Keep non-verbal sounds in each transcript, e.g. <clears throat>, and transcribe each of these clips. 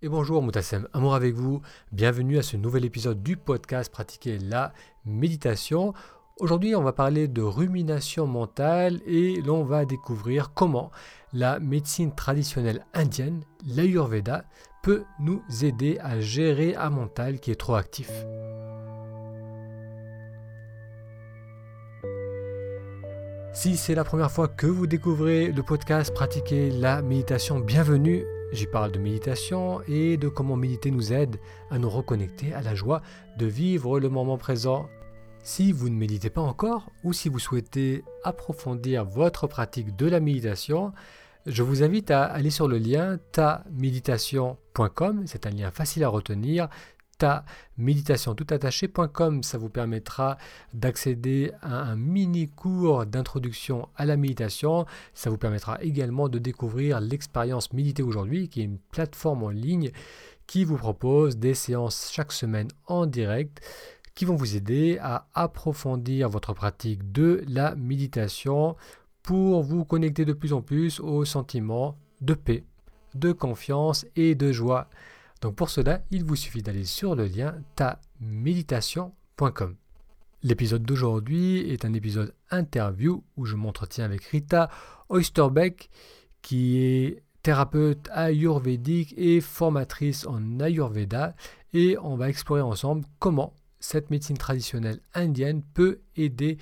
Et bonjour Moutassem, amour avec vous. Bienvenue à ce nouvel épisode du podcast Pratiquer la méditation. Aujourd'hui, on va parler de rumination mentale et l'on va découvrir comment la médecine traditionnelle indienne, l'Ayurveda, peut nous aider à gérer un mental qui est trop actif. Si c'est la première fois que vous découvrez le podcast Pratiquer la méditation, bienvenue. J'y parle de méditation et de comment méditer nous aide à nous reconnecter à la joie de vivre le moment présent. Si vous ne méditez pas encore ou si vous souhaitez approfondir votre pratique de la méditation, je vous invite à aller sur le lien taméditation.com, c'est un lien facile à retenir, ta. Ça vous permettra d'accéder à un mini cours d'introduction à la méditation. Ça vous permettra également de découvrir l'expérience Méditer aujourd'hui, qui est une plateforme en ligne qui vous propose des séances chaque semaine en direct qui vont vous aider à approfondir votre pratique de la méditation pour vous connecter de plus en plus au sentiment de paix, de confiance et de joie. Donc pour cela, il vous suffit d'aller sur le lien taméditation.com. L'épisode d'aujourd'hui est un épisode interview où je m'entretiens avec Rita Oysterbeck qui est thérapeute ayurvédique et formatrice en ayurveda et on va explorer ensemble comment cette médecine traditionnelle indienne peut aider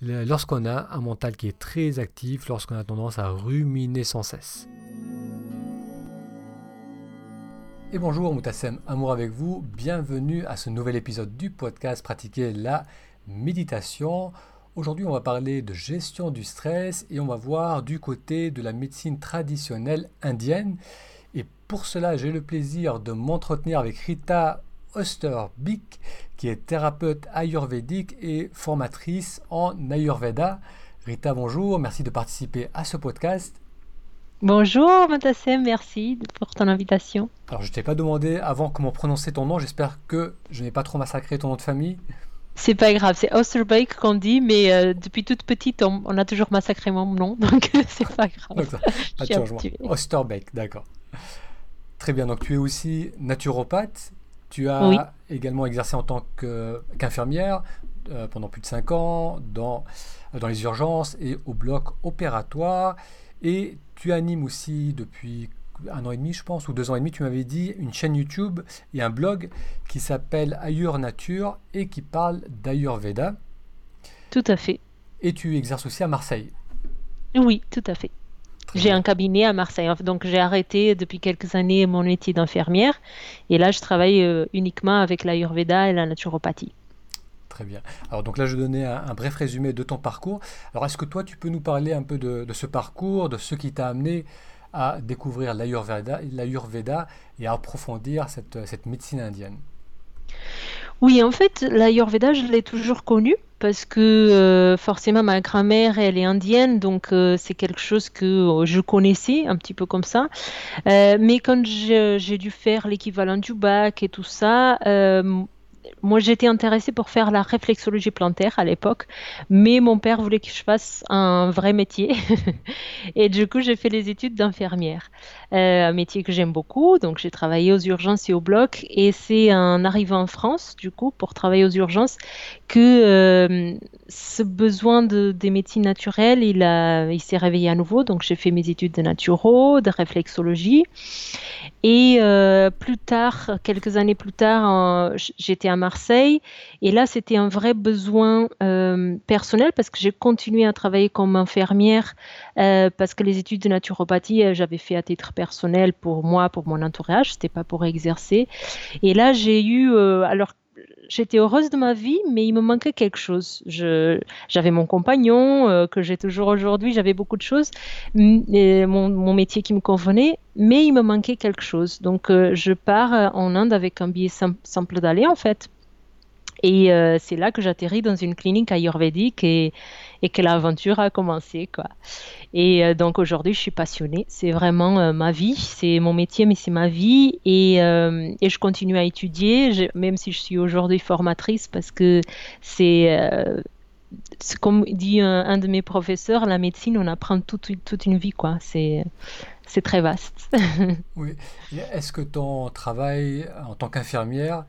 lorsqu'on a un mental qui est très actif, lorsqu'on a tendance à ruminer sans cesse. Et bonjour Moutassem, amour avec vous, bienvenue à ce nouvel épisode du podcast Pratiquer la méditation. Aujourd'hui on va parler de gestion du stress et on va voir du côté de la médecine traditionnelle indienne. Et pour cela j'ai le plaisir de m'entretenir avec Rita Osterbeek qui est thérapeute ayurvédique et formatrice en Ayurveda. Rita, bonjour, merci de participer à ce podcast. Bonjour Matassem, merci pour ton invitation. Alors je ne t'ai pas demandé avant comment prononcer ton nom, j'espère que je n'ai pas trop massacré ton nom de famille. C'est pas grave, c'est Osterbeek qu'on dit, mais euh, depuis toute petite, on, a toujours massacré mon nom, <laughs> donc c'est pas grave. <laughs> Osterbeek, d'accord. Très bien, donc tu es aussi naturopathe, tu as également exercé en tant qu'infirmière euh, pendant plus de 5 ans dans, dans les urgences et au bloc opératoire. Et tu animes aussi depuis un an et demi, je pense, ou deux ans et demi, tu m'avais dit, une chaîne YouTube et un blog qui s'appelle Ayur Nature et qui parle d'Ayurveda. Tout à fait. Et tu exerces aussi à Marseille. Oui, tout à fait. J'ai un cabinet à Marseille. Donc j'ai arrêté depuis quelques années mon métier d'infirmière et là je travaille euh, uniquement avec l'Ayurveda et la naturopathie. Très bien. Alors donc là, je donnais un, un bref résumé de ton parcours. Alors est-ce que toi, tu peux nous parler un peu de, ce parcours, de ce qui t'a amené à découvrir l'Ayurveda et à approfondir cette, médecine indienne? Oui, en fait, l'Ayurveda, je l'ai toujours connu parce que euh, forcément ma grand-mère, elle est indienne, donc euh, c'est quelque chose que euh, je connaissais un petit peu comme ça. mais quand j'ai dû faire l'équivalent du bac et tout ça, moi, j'étais intéressée pour faire la réflexologie plantaire à l'époque, mais mon père voulait que je fasse un vrai métier. <laughs> et du coup, j'ai fait les études d'infirmière. Euh, un métier que j'aime beaucoup. Donc, j'ai travaillé aux urgences et au bloc. Et c'est en arrivant en France, du coup, pour travailler aux urgences, que euh, ce besoin de, des médecines naturelles, il s'est réveillé à nouveau. Donc, j'ai fait mes études de naturo, de réflexologie. Et euh, plus tard, quelques années plus tard, j'étais à Marseille. Et là, c'était un vrai besoin euh, personnel parce que j'ai continué à travailler comme infirmière euh, parce que les études de naturopathie, j'avais fait à titre personnel pour moi, pour mon entourage. C'était pas pour exercer. Et là, j'ai eu, alors j'étais heureuse de ma vie, mais il me manquait quelque chose. j'avais mon compagnon, euh, que j'ai toujours aujourd'hui, j'avais beaucoup de choses, et mon, métier qui me convenait, mais il me manquait quelque chose. Donc, euh, je pars euh, en Inde avec un billet simple d'aller, en fait. Et c'est là que j'atterris dans une clinique ayurvédique et, et que l'aventure a commencé. Quoi. Et euh, donc aujourd'hui, je suis passionnée. C'est vraiment euh, ma vie. C'est mon métier, mais c'est ma vie. Et, euh, je continue à étudier, même si je suis aujourd'hui formatrice, parce que c'est comme dit un, de mes professeurs, la médecine, on apprend toute, toute une vie, quoi. C'est c'est très vaste. <laughs> oui. Est-ce que ton travail en tant qu'infirmière,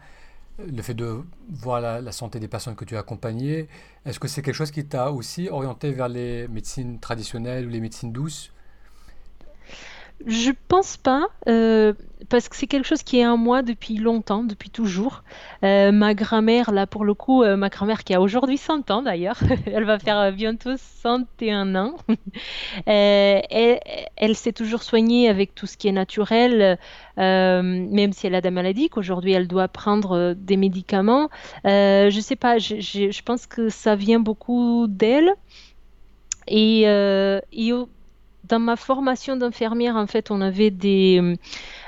le fait de voir la, santé des personnes que tu as accompagnées, est-ce que c'est quelque chose qui t'a aussi orienté vers les médecines traditionnelles ou les médecines douces? Je pense pas, euh, parce que c'est quelque chose qui est en moi depuis longtemps, depuis toujours. Euh, ma grand-mère, là pour le coup, euh, ma grand-mère qui a aujourd'hui 100 ans d'ailleurs, <laughs> elle va faire bientôt 101 ans, <laughs> elle, s'est toujours soignée avec tout ce qui est naturel, même si elle a des maladies, qu'aujourd'hui elle doit prendre des médicaments. je sais pas, je, je, pense que ça vient beaucoup d'elle. Et, et dans ma formation d'infirmière, en fait, on avait des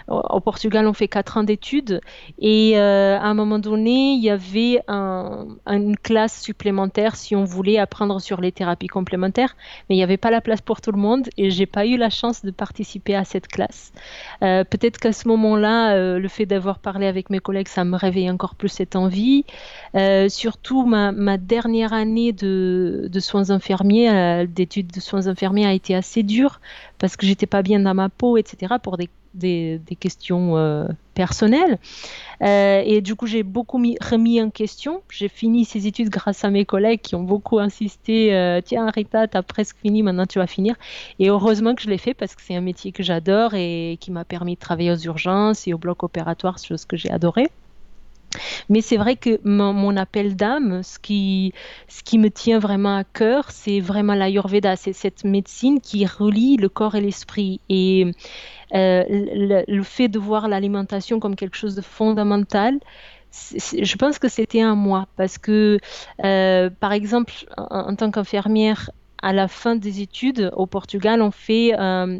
au Portugal, on fait quatre ans d'études et euh, à un moment donné, il y avait une classe supplémentaire si on voulait apprendre sur les thérapies complémentaires, mais il n'y avait pas la place pour tout le monde et j'ai pas eu la chance de participer à cette classe. Euh, peut-être qu'à ce moment-là, euh, le fait d'avoir parlé avec mes collègues, ça me réveille encore plus cette envie. surtout, ma, dernière année de, de soins infirmiers, d'études de soins infirmiers, a été assez dure parce que j'étais pas bien dans ma peau, etc. pour des des, questions euh, personnelles. Euh, et du coup, j'ai beaucoup remis en question. J'ai fini ces études grâce à mes collègues qui ont beaucoup insisté. Euh, Tiens, Rita, tu as presque fini, maintenant tu vas finir. Et heureusement que je l'ai fait parce que c'est un métier que j'adore et qui m'a permis de travailler aux urgences et au bloc opératoire, chose que j'ai adoré. Mais c'est vrai que mon, appel d'âme, ce qui, ce qui me tient vraiment à cœur, c'est vraiment l'Ayurveda. C'est cette médecine qui relie le corps et l'esprit. Et euh, le, fait de voir l'alimentation comme quelque chose de fondamental, je pense que c'était un moi parce que, euh, par exemple, en, tant qu'infirmière, à la fin des études au Portugal, on fait euh,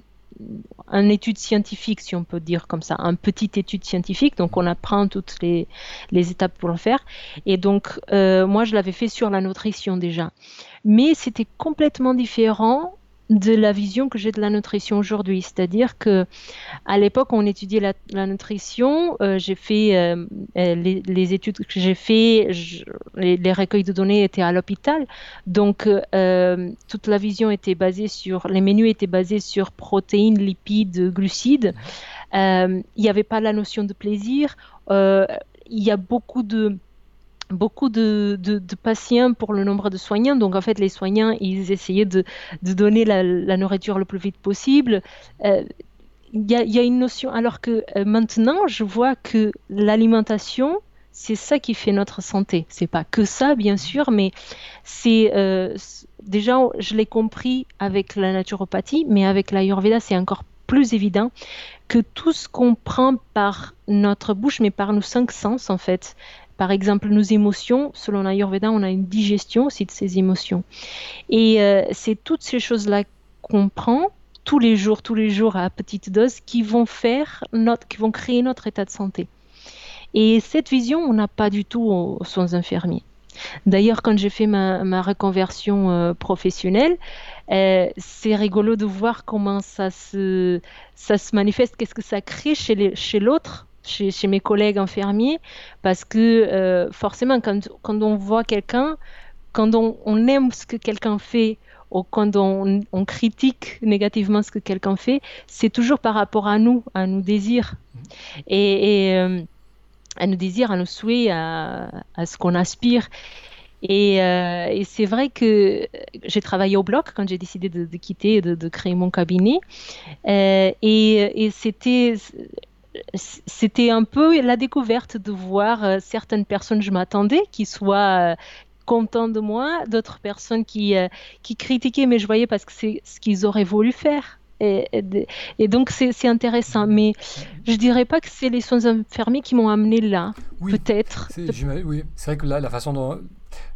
une étude scientifique, si on peut dire comme ça, une petite étude scientifique. Donc, on apprend toutes les, les étapes pour le faire. Et donc, moi, je l'avais fait sur la nutrition déjà. Mais c'était complètement différent de la vision que j'ai de la nutrition aujourd'hui. C'est-à-dire que à l'époque, on étudiait la, nutrition. Euh, j'ai fait euh, euh, les, études que j'ai fait, les, recueils de données étaient à l'hôpital. Donc, toute la vision était basée sur, les menus étaient basés sur protéines, lipides, glucides. Il n'y avait pas la notion de plaisir. Il y a beaucoup de beaucoup de, patients pour le nombre de soignants. Donc en fait, les soignants, ils essayaient de, donner la, nourriture le plus vite possible. Euh, il y, a une notion, alors que euh, maintenant, je vois que l'alimentation, c'est ça qui fait notre santé. C'est pas que ça, bien sûr, mais c'est euh, déjà, je l'ai compris avec la naturopathie, mais avec l'ayurveda, c'est encore plus évident que tout ce qu'on prend par notre bouche, mais par nos cinq sens en fait, par exemple, nos émotions, selon l'Ayurveda, on a une digestion aussi de ces émotions. Et euh, c'est toutes ces choses-là qu'on prend tous les jours, tous les jours à petite dose, qui vont faire notre, qui vont créer notre état de santé. Et cette vision, on n'a pas du tout aux soins infirmiers. D'ailleurs, quand j'ai fait ma, reconversion euh, professionnelle, euh, c'est rigolo de voir comment ça se, ça se manifeste, qu'est-ce que ça crée chez l'autre chez, mes collègues infirmiers, parce que euh, forcément, quand, quand, on voit quelqu'un, quand on, aime ce que quelqu'un fait, ou quand on, critique négativement ce que quelqu'un fait, c'est toujours par rapport à nous, à nos désirs. Et, euh, à nos désirs, à nos souhaits, à, ce qu'on aspire. Euh, et, c'est vrai que j'ai travaillé au bloc quand j'ai décidé de, quitter, de, de, créer mon cabinet. et, et c'était c'était un peu la découverte de voir euh, certaines personnes, je m'attendais, qui soient euh, contents de moi, d'autres personnes qui, euh, qui critiquaient, mais je voyais parce que c'est ce qu'ils auraient voulu faire. Et, et, donc c'est intéressant, mais je dirais pas que c'est les soins infirmiers qui m'ont amené là, peut-être. Oui, c'est vrai que là, la façon dont,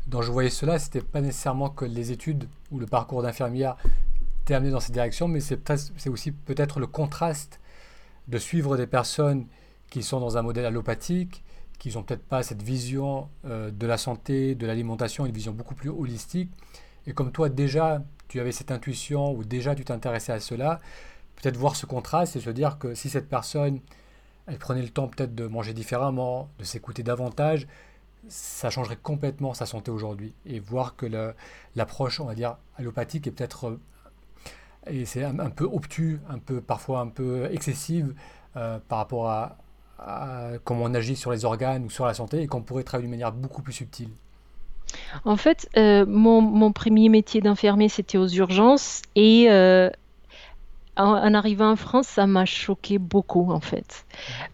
dont je voyais cela, c'était pas nécessairement que les études ou le parcours d'infirmière t'aient amené dans cette direction, mais c'est aussi peut-être le contraste de suivre des personnes qui sont dans un modèle allopathique, qui n'ont peut-être pas cette vision euh, de la santé, de l'alimentation, une vision beaucoup plus holistique. Et comme toi déjà, tu avais cette intuition ou déjà tu t'intéressais à cela, peut-être voir ce contraste et se dire que si cette personne, elle prenait le temps peut-être de manger différemment, de s'écouter davantage, ça changerait complètement sa santé aujourd'hui. Et voir que l'approche, on va dire, allopathique est peut-être euh, et c'est un, peu obtus, un peu parfois un peu excessive euh, par rapport à, comment on agit sur les organes ou sur la santé et qu'on pourrait travailler d'une manière beaucoup plus subtile. En fait, euh, mon, mon, premier métier d'infirmier, c'était aux urgences et en, arrivant en France, ça m'a choqué beaucoup en fait.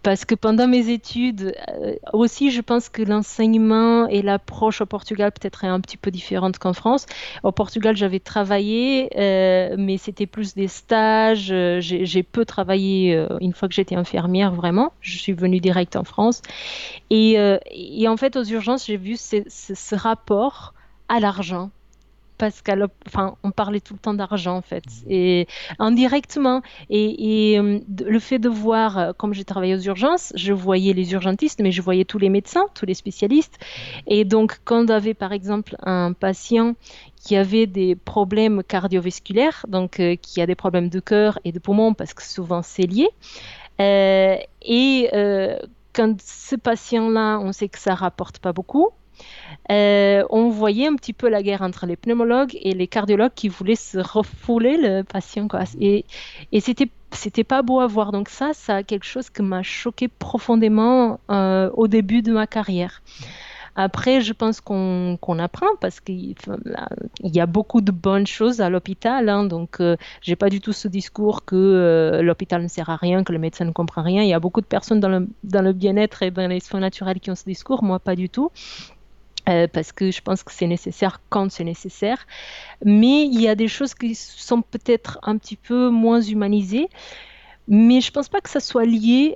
Parce que pendant mes études, euh, aussi je pense que l'enseignement et l'approche au Portugal peut-être est un petit peu différente qu'en France. Au Portugal, j'avais travaillé, euh, mais c'était plus des stages. Euh, j'ai peu travaillé une fois que j'étais infirmière, vraiment. Je suis venue direct en France. Et, et en fait, aux urgences, j'ai vu ce rapport à l'argent parce qu'on enfin, on parlait tout le temps d'argent en fait, et indirectement. Et, euh, le fait de voir, euh, comme j'ai travaillé aux urgences, je voyais les urgentistes, mais je voyais tous les médecins, tous les spécialistes. Et donc, quand on avait par exemple un patient qui avait des problèmes cardiovasculaires, donc euh, qui a des problèmes de cœur et de poumon, parce que souvent c'est lié, et quand ce patient-là, on sait que ça rapporte pas beaucoup, euh, on voyait un petit peu la guerre entre les pneumologues et les cardiologues qui voulaient se refouler le patient. Et, c'était c'était pas beau à voir. Donc ça, ça quelque chose qui m'a choqué profondément euh, au début de ma carrière. Après, je pense qu'on apprend parce qu'il y a beaucoup de bonnes choses à l'hôpital. Hein, donc, euh, j'ai pas du tout ce discours que l'hôpital ne sert à rien, que le médecin ne comprend rien. Il y a beaucoup de personnes dans le, dans le bien-être et dans les soins naturels qui ont ce discours. Moi, pas du tout. Euh, parce que je pense que c'est nécessaire quand c'est nécessaire. Mais il y a des choses qui sont peut-être un petit peu moins humanisées. Mais je ne pense pas que ça soit lié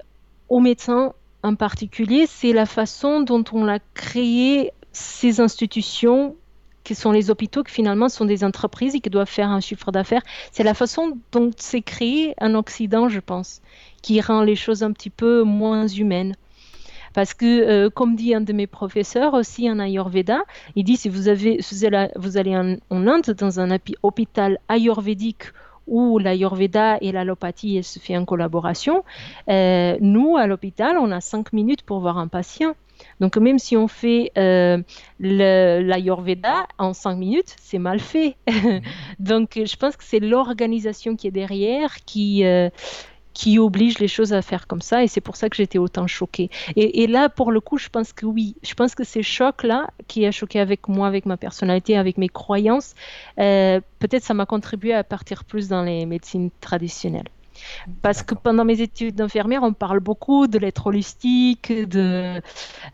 aux médecins en particulier. C'est la façon dont on a créé ces institutions qui sont les hôpitaux, qui finalement sont des entreprises et qui doivent faire un chiffre d'affaires. C'est la façon dont c'est créé un Occident, je pense, qui rend les choses un petit peu moins humaines. Parce que, euh, comme dit un de mes professeurs aussi en Ayurveda, il dit si vous, avez, vous allez en, Inde dans un hôpital ayurvédique où l'Ayurveda et l'allopathie se fait en collaboration, euh, nous, à l'hôpital, on a cinq minutes pour voir un patient. Donc même si on fait euh, l'Ayurveda en cinq minutes, c'est mal fait. <laughs> Donc je pense que c'est l'organisation qui est derrière qui, qui oblige les choses à faire comme ça. Et c'est pour ça que j'étais autant choquée. Et, là, pour le coup, je pense que oui. Je pense que ces chocs-là, qui a choqué avec moi, avec ma personnalité, avec mes croyances, euh, peut-être ça m'a contribué à partir plus dans les médecines traditionnelles. Parce que pendant mes études d'infirmière, on parle beaucoup de l'être holistique, de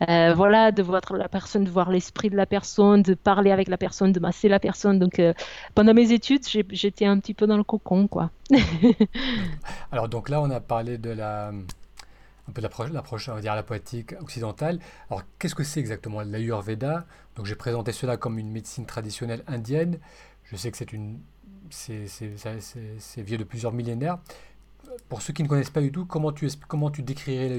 euh, voilà, de voir la personne, voir l'esprit de la personne, de parler avec la personne, de masser la personne. Donc euh, pendant mes études, j'étais un petit peu dans le cocon, quoi. <laughs> Alors donc là, on a parlé de la un peu l'approche, on va dire la poétique occidentale. Alors qu'est-ce que c'est exactement l'Ayurveda? Donc j'ai présenté cela comme une médecine traditionnelle indienne. Je sais que c'est une c'est vieux de plusieurs millénaires pour ceux qui ne connaissent pas du tout, comment tu, comment tu décrirais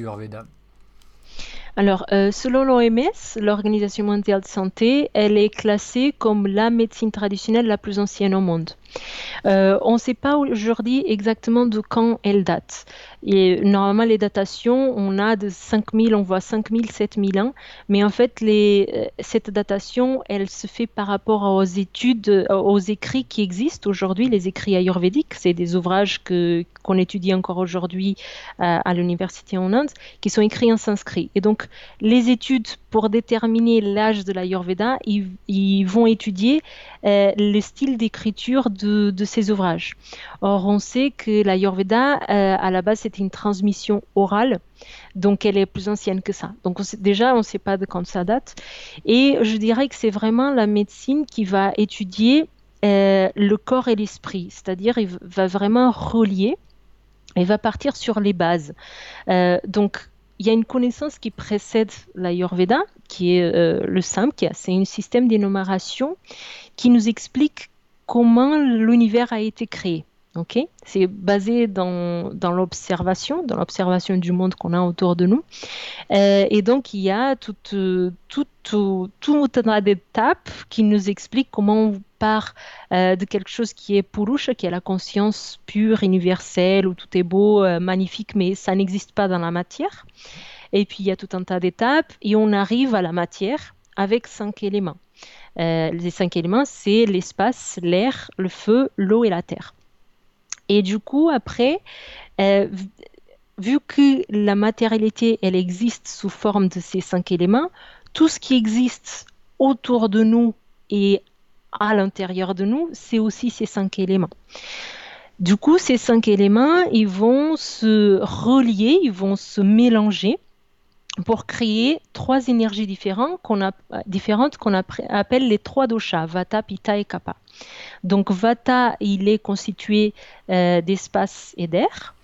alors, euh, selon l'OMS, l'Organisation mondiale de santé, elle est classée comme la médecine traditionnelle la plus ancienne au monde. Euh, on ne sait pas aujourd'hui exactement de quand elle date. Et normalement, les datations, on a de 5000, on voit 5000, 7000 ans. Mais en fait, les, euh, cette datation, elle se fait par rapport aux études, euh, aux écrits qui existent aujourd'hui, les écrits ayurvédiques. C'est des ouvrages que, qu'on étudie encore aujourd'hui à, l'université en Inde, qui sont écrits en sanskrit. Et donc, les études pour déterminer l'âge de l'ayurveda, ils, vont étudier le style d'écriture de, de, ces ouvrages. Or, on sait que l'ayurveda, à la base, c'est une transmission orale, donc elle est plus ancienne que ça. Donc déjà, on ne sait pas de quand ça date. Et je dirais que c'est vraiment la médecine qui va étudier euh, le corps et l'esprit, c'est-à-dire il va vraiment relier et va partir sur les bases. Euh, donc il y a une connaissance qui précède l'Ayurveda, qui est euh, le simple, c'est un système d'énumération qui nous explique comment l'univers a été créé. Ok, c'est basé dans, l'observation, dans l'observation du monde qu'on a autour de nous. Euh, et donc, il y a tout, tout, tout, tout un tas d'étapes qui nous expliquent comment on part euh, de quelque chose qui est purusha, qui est la conscience pure, universelle, où tout est beau, euh, magnifique, mais ça n'existe pas dans la matière. Et puis, il y a tout un tas d'étapes et on arrive à la matière avec cinq éléments. Euh, les cinq éléments, c'est l'espace, l'air, le feu, l'eau et la terre. Et du coup, après, euh, vu que la matérialité, elle existe sous forme de ces cinq éléments, tout ce qui existe autour de nous et à l'intérieur de nous, c'est aussi ces cinq éléments. Du coup, ces cinq éléments, ils vont se relier, ils vont se mélanger pour créer trois énergies différentes qu'on, appelle les trois doshas, Vata, Pitta et Kapha. Donc Vata, il est constitué euh, d'espace et d'air.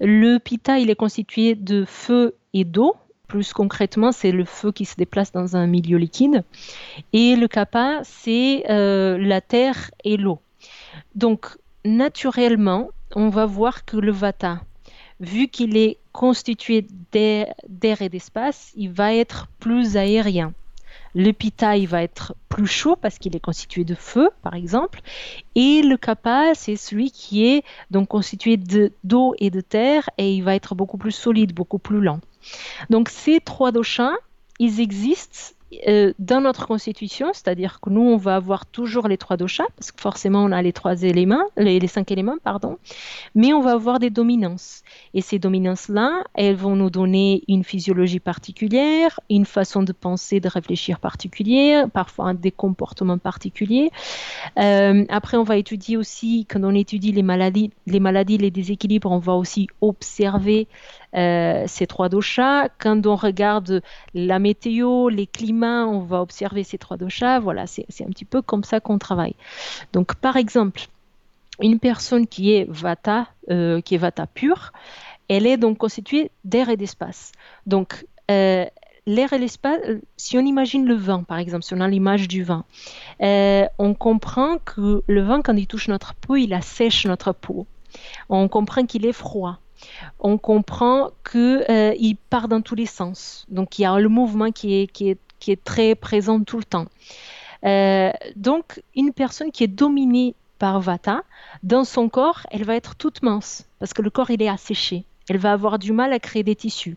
Le Pitta, il est constitué de feu et d'eau. Plus concrètement, c'est le feu qui se déplace dans un milieu liquide. Et le Kapha, c'est euh, la terre et l'eau. Donc naturellement, on va voir que le Vata, vu qu'il est constitué d'air et d'espace, il va être plus aérien. Le Pitta, il va être plus chaud parce qu'il est constitué de feu, par exemple. Et le Kapha, c'est celui qui est donc constitué d'eau et de terre et il va être beaucoup plus solide, beaucoup plus lent. Donc ces trois doshas, ils existent euh, dans notre constitution, c'est-à-dire que nous, on va avoir toujours les trois doshas, parce que forcément, on a les trois éléments, les, cinq éléments, pardon, mais on va avoir des dominances. Et ces dominances-là, elles vont nous donner une physiologie particulière, une façon de penser, de réfléchir particulière, parfois des comportements particuliers. Euh, après, on va étudier aussi, quand on étudie les maladies, les maladies, les déséquilibres, on va aussi observer euh, ces trois doshas. Quand on regarde la météo, les climats, on va observer ces trois doshas. Voilà, c'est un petit peu comme ça qu'on travaille. Donc, par exemple, une personne qui est vata, euh, qui est vata pure, elle est donc constituée d'air et d'espace. Donc, euh, l'air et l'espace, si on imagine le vin, par exemple, si on a l'image du vin, on comprend que le vin, quand il touche notre peau, il assèche notre peau. On comprend qu'il est froid on comprend qu'il euh, part dans tous les sens. Donc il y a le mouvement qui est, très présent tout le temps. Euh, donc une personne qui est dominée par Vata, dans son corps, elle va être toute mince parce que le corps il est asséché. Elle va avoir du mal à créer des tissus.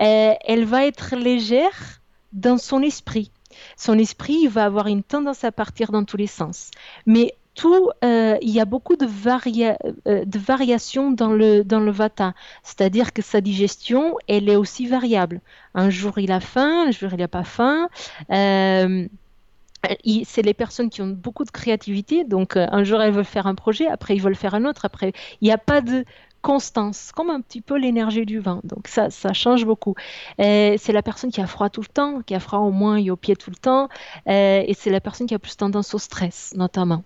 Euh, elle va être légère dans son esprit. Son esprit va avoir une tendance à partir dans tous les sens. Mais tout, euh, il y a beaucoup de, euh, variations dans le, dans le vata. C'est-à-dire que sa digestion, elle est aussi variable. Un jour, il a faim, un jour, il n'a pas faim. Euh, c'est les personnes qui ont beaucoup de créativité. Donc, un jour, elles veulent faire un projet, après, ils veulent faire un autre. Après, il n'y a pas de constance, comme un petit peu l'énergie du vin. Donc ça, ça change beaucoup. C'est la personne qui a froid tout le temps, qui a froid au moins et au pied tout le temps, et c'est la personne qui a plus tendance au stress, notamment.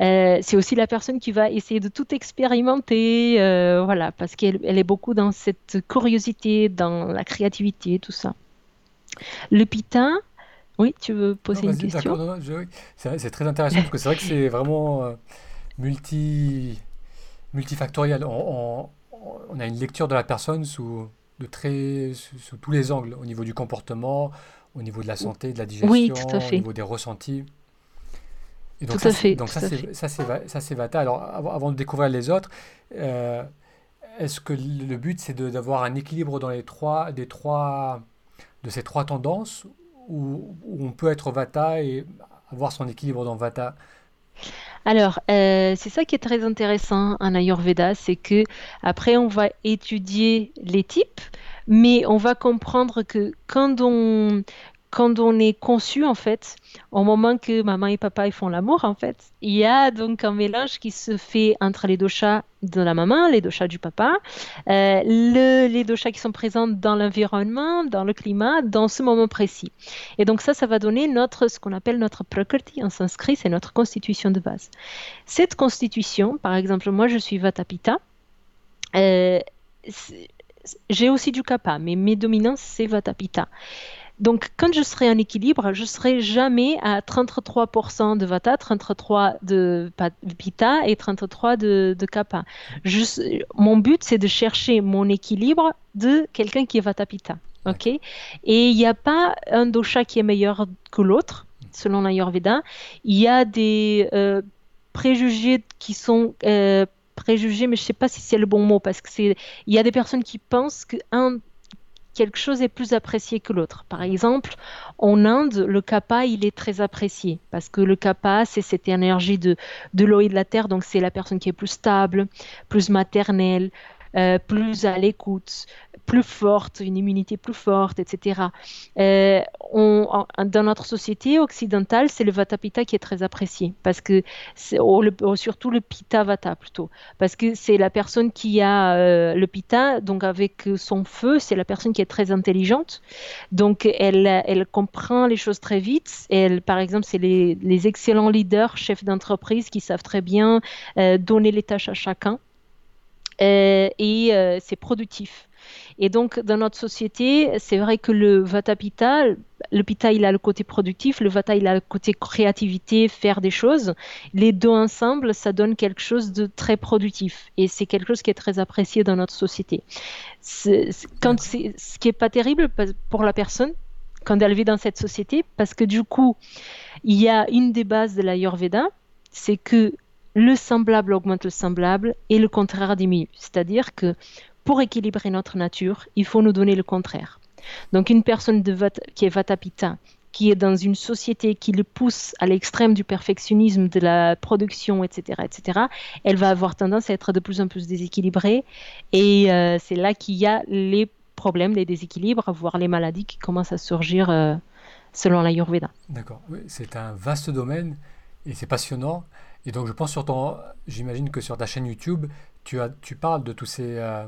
Euh, c'est aussi la personne qui va essayer de tout expérimenter, euh, voilà, parce qu'elle est beaucoup dans cette curiosité, dans la créativité, tout ça. Le pitin, oui, tu veux poser une question? C'est très intéressant parce que c'est vrai que c'est vraiment euh, multi multifactoriel. On, a une lecture de la personne sous, de très, sous, tous les angles, au niveau du comportement, au niveau de la santé, de la digestion, au niveau des ressentis. Et donc tout à fait. Donc ça, c'est Vata. Alors, avant, de découvrir les autres, euh, est-ce que le but, c'est d'avoir un équilibre dans les trois, des trois, de ces trois tendances, où, où on peut être Vata et avoir son équilibre dans Vata? Alors, euh, c'est ça qui est très intéressant en Ayurveda, c'est que après on va étudier les types, mais on va comprendre que quand on, quand on est conçu, en fait, au moment que maman et papa ils font l'amour, en fait, il y a donc un mélange qui se fait entre les doshas de la maman, les doshas du papa, euh, les doshas qui sont présents dans l'environnement, dans le climat, dans ce moment précis. Et donc ça, ça va donner notre, ce qu'on appelle notre prakriti en sanskrit, c'est notre constitution de base. Cette constitution, par exemple, moi je suis Vatapita, euh, j'ai aussi du kapha, mais mes dominances c'est Vatapita. Donc, quand je serai en équilibre, je serai jamais à 33% de Vata, 33% de Pitta et 33% de, de Kapha. mon but, c'est de chercher mon équilibre de quelqu'un qui est Vata Pitta. ok? Et il n'y a pas un dosha qui est meilleur que l'autre, selon l'Ayurveda. Il y a des euh, préjugés qui sont euh, préjugés, mais je ne sais pas si c'est le bon mot, parce que c'est, il y a des personnes qui pensent qu'un quelque chose est plus apprécié que l'autre. Par exemple, en Inde, le kappa, il est très apprécié parce que le kappa, c'est cette énergie de, de l'eau et de la terre, donc c'est la personne qui est plus stable, plus maternelle, euh, plus à l'écoute, plus forte, une immunité plus forte, etc. Euh, dans notre société occidentale, c'est le Vata Pitta qui est très apprécié, parce que surtout le Pitta Vata plutôt, parce que c'est la personne qui a euh, le Pitta, donc avec son feu, c'est la personne qui est très intelligente, donc elle, comprend les choses très vite. Elle, par exemple, c'est les, excellents leaders, chefs d'entreprise qui savent très bien donner les tâches à chacun. Euh, et euh, c'est productif. Et donc, dans notre société, c'est vrai que le Vata Pitta, le Pitta, il a le côté productif, le Vata, il a le côté créativité, faire des choses. Les deux ensemble, ça donne quelque chose de très productif. Et c'est quelque chose qui est très apprécié dans notre société. quand ce qui n'est pas terrible pour la personne, quand elle vit dans cette société, parce que du coup, il y a une des bases de l'Ayurveda, c'est que le semblable augmente le semblable et le contraire diminue. C'est-à-dire que pour équilibrer notre nature, il faut nous donner le contraire. Donc une personne de qui est Vatapita, qui est dans une société qui le pousse à l'extrême du perfectionnisme, de la production, etc., etc., elle va avoir tendance à être de plus en plus déséquilibrée. Et euh, c'est là qu'il y a les problèmes, les déséquilibres, voire les maladies qui commencent à surgir euh, selon l'Ayurveda. D'accord, c'est un vaste domaine et c'est passionnant. Et donc je pense sur ton, j'imagine que sur ta chaîne YouTube, tu, as, tu parles de tous ces, euh,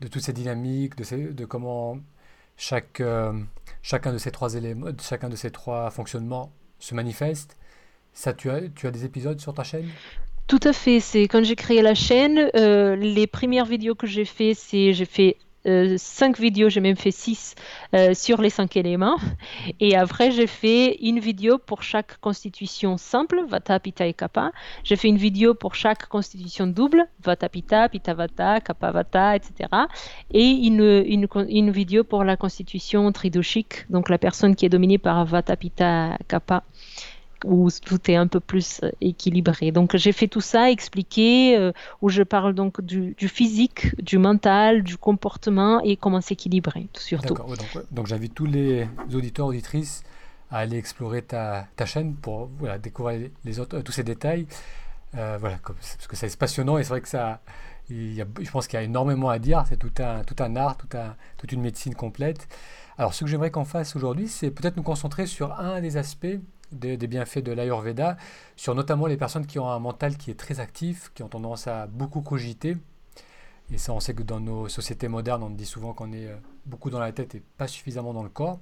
de toutes ces dynamiques, de, comment chaque, euh, chacun de ces trois éléments, chacun de ces trois fonctionnements se manifeste. Ça, tu as, tu as des épisodes sur ta chaîne? Tout à fait. C'est quand j'ai créé la chaîne, euh, les premières vidéos que j'ai fait, c'est j'ai fait cinq vidéos, j'ai même fait six euh, sur les cinq éléments. Et après, j'ai fait une vidéo pour chaque constitution simple, Vata, Pitta et Kappa. J'ai fait une vidéo pour chaque constitution double, Vata, Pitta, Pitta, Vata, Kappa, Vata, etc. Et une, une, une vidéo pour la constitution tridoshique, donc la personne qui est dominée par Vata, Pitta, Kappa où tout est un peu plus euh, équilibré. Donc j'ai fait tout ça, expliqué, euh, où je parle donc du, physique, du mental, du comportement et comment s'équilibrer, surtout. donc, j'invite tous les auditeurs, auditrices à aller explorer ta, chaîne pour découvrir les autres, tous ces détails. Euh, voilà, parce que c'est passionnant et c'est vrai que ça, il y a, je pense qu'il y a énormément à dire. C'est tout un, tout un art, toute une médecine complète. Alors, ce que j'aimerais qu'on fasse aujourd'hui, c'est peut-être nous concentrer sur un des aspects des, bienfaits de l'Ayurveda, sur notamment les personnes qui ont un mental qui est très actif, qui ont tendance à beaucoup cogiter. Et ça, on sait que dans nos sociétés modernes, on dit souvent qu'on est euh, beaucoup dans la tête et pas suffisamment dans le corps.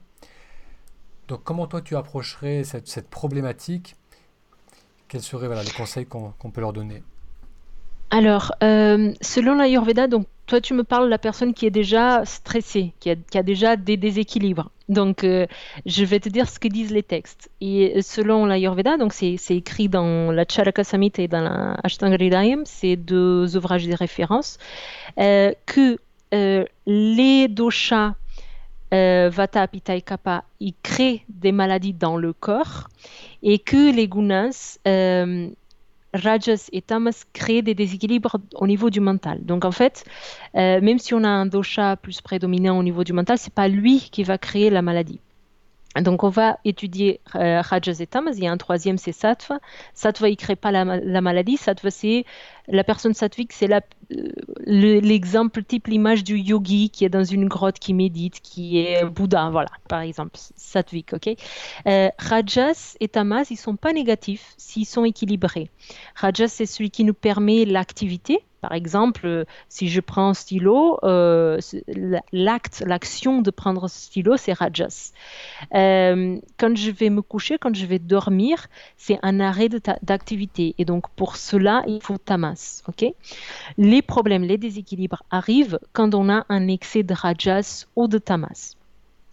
Donc, comment toi tu approcherais cette, problématique? Quels seraient voilà, les conseils qu'on peut leur donner? Alors, euh, selon l'Ayurveda, donc toi tu me parles de la personne qui est déjà stressée, qui a, déjà des déséquilibres. Donc, euh, je vais te dire ce que disent les textes. Et selon l'Ayurveda, donc c'est écrit dans la Charaka Samhita et dans la Ashtanga Hridayam, c'est deux ouvrages de référence, euh, que les doshas Vata, Pitta et Kapha, ils créent des maladies dans le corps et que les gunas Rajas et Tamas créent des déséquilibres au niveau du mental. Donc en fait, euh, même si on a un dosha plus prédominant au niveau du mental, c'est pas lui qui va créer la maladie. Donc on va étudier euh, Rajas et Tamas. Il y a un troisième, c'est Sattva. Sattva, il crée pas la, maladie. Sattva, c'est la personne sattvique, c'est euh, l'exemple type, l'image du yogi qui est dans une grotte, qui médite, qui est Bouddha, voilà, par exemple, sattvique, ok? Euh, Rajas et Tamas, ils sont pas négatifs s'ils sont équilibrés. Rajas, c'est celui qui nous permet l'activité, par exemple, si je prends un stylo, euh, l'acte, l'action de prendre un stylo, c'est rajas. Euh, quand je vais me coucher, quand je vais dormir, c'est un arrêt d'activité. Et donc, pour cela, il faut tamas. ok? Les problèmes, les déséquilibres arrivent quand on a un excès de rajas ou de tamas.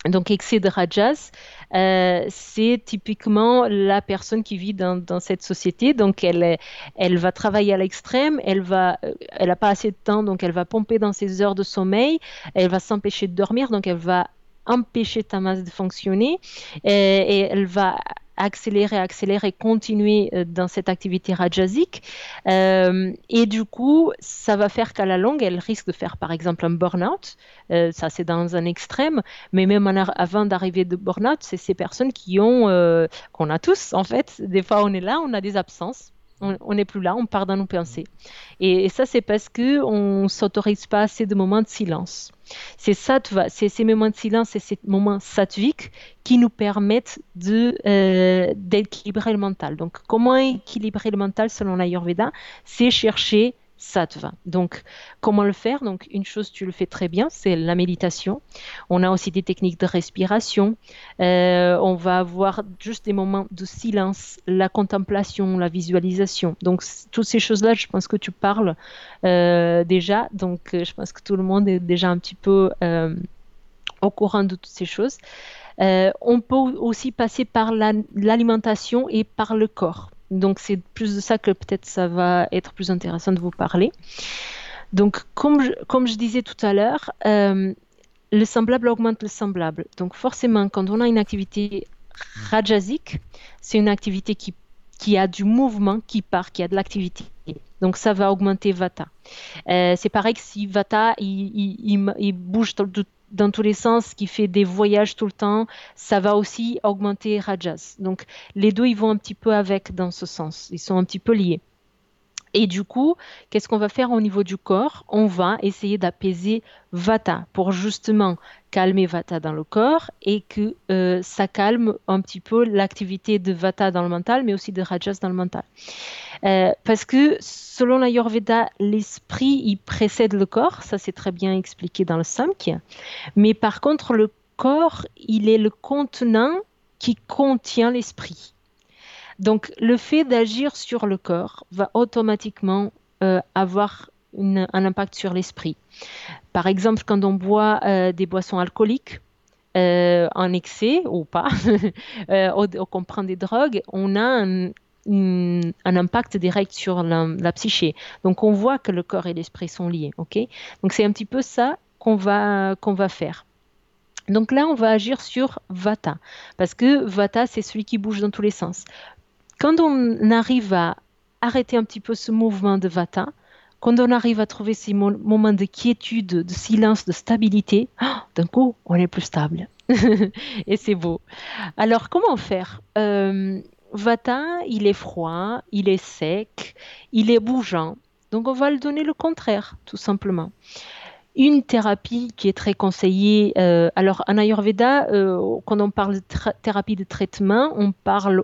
Donc, excès de rajas, euh, c'est typiquement la personne qui vit dans, cette société. Donc, elle, elle va travailler à l'extrême, elle euh, elle n'a pas assez de temps, donc elle va pomper dans ses heures de sommeil, elle va s'empêcher de dormir, donc elle va empêcher ta masse de fonctionner. Et, elle va accélérer, accélérer, continuer euh, dans cette activité rajasique. Euh, et du coup, ça va faire qu'à la longue, elle risque de faire par exemple un burn-out. Euh, ça, c'est dans un extrême. Mais même avant d'arriver de burn-out, c'est ces personnes qui ont, qu'on a tous en fait. Des fois, on est là, on a des absences on n'est plus là, on part dans nos pensées. Et, ça, c'est parce que on s'autorise pas assez de moments de silence. C'est sattva, c'est ces moments de silence et ces moments sattviques qui nous permettent de euh, d'équilibrer le mental. Donc, comment équilibrer le mental selon l'Ayurveda? C'est chercher sattva. Donc, comment le faire? Donc, une chose, tu le fais très bien, c'est la méditation. On a aussi des techniques de respiration. Euh, on va avoir juste des moments de silence, la contemplation, la visualisation. Donc, toutes ces choses-là, je pense que tu parles euh, déjà. Donc, euh, je pense que tout le monde est déjà un petit peu au courant de toutes ces choses. on peut aussi passer par l'alimentation et par le corps. Donc c'est plus de ça que peut-être ça va être plus intéressant de vous parler. Donc comme je, comme je disais tout à l'heure, euh, le semblable augmente le semblable. Donc forcément, quand on a une activité rajasique, c'est une activité qui, qui a du mouvement, qui part, qui a de l'activité. Donc ça va augmenter Vata. Euh, c'est pareil que si Vata, il, il, il bouge tout, dans tous les sens, qui fait des voyages tout le temps, ça va aussi augmenter Rajas. Donc les deux, ils vont un petit peu avec dans ce sens. Ils sont un petit peu liés. Et du coup, qu'est-ce qu'on va faire au niveau du corps? On va essayer d'apaiser Vata pour justement calmer Vata dans le corps et que euh, ça calme un petit peu l'activité de Vata dans le mental, mais aussi de Rajas dans le mental. Euh, parce que selon l'Ayurveda, l'esprit, il précède le corps, ça c'est très bien expliqué dans le Samkhya. Mais par contre, le corps, il est le contenant qui contient l'esprit. Donc le fait d'agir sur le corps va automatiquement euh, avoir un impact sur l'esprit. Par exemple, quand on boit euh, des boissons alcooliques, euh, en excès ou pas, <laughs> ou, qu'on prend des drogues, on a un, impact direct sur la, psyché. Donc on voit que le corps et l'esprit sont liés. Donc c'est un petit peu ça qu'on va, qu'on va faire. Donc là, on va agir sur Vata, parce que Vata, c'est celui qui bouge dans tous les sens. Quand on arrive à arrêter un petit peu ce mouvement de Vata, quand on arrive à trouver ces moments de quiétude, de silence, de stabilité, ah, d'un coup, on est plus stable. <laughs> et c'est beau. Alors, comment faire? Euh, Vata, il est froid, il est sec, il est bougeant. Donc, on va le donner le contraire, tout simplement. Une thérapie qui est très conseillée, euh, alors en Ayurveda, euh, quand on parle de thérapie de traitement, on parle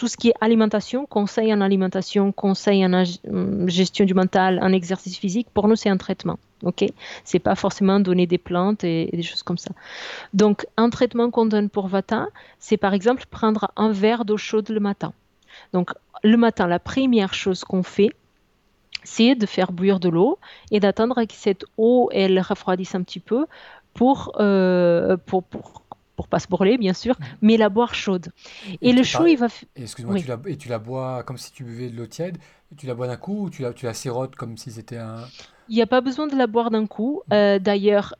tout ce qui est alimentation, conseil en alimentation, conseil en hum, gestion du mental, en exercice physique, pour nous, c'est un traitement. Ok, c'est pas forcément donner des plantes et, des choses comme ça. Donc, un traitement qu'on donne pour Vata, c'est par exemple prendre un verre d'eau chaude le matin. Donc, le matin, la première chose qu'on fait, c'est de faire bouillir de l'eau et d'attendre que cette eau elle refroidisse un petit peu pour, euh, pour, pour pour pas se brûler bien sûr, mhm. mais la boire chaude. Et, le chaud, il va. Excuse-moi, tu la, et tu la bois comme si tu buvais de l'eau tiède. Tu la bois d'un coup ou tu la, tu la sirotes comme si c'était un. Il n'y a pas besoin de la boire d'un coup. Mhm. Euh, d'ailleurs,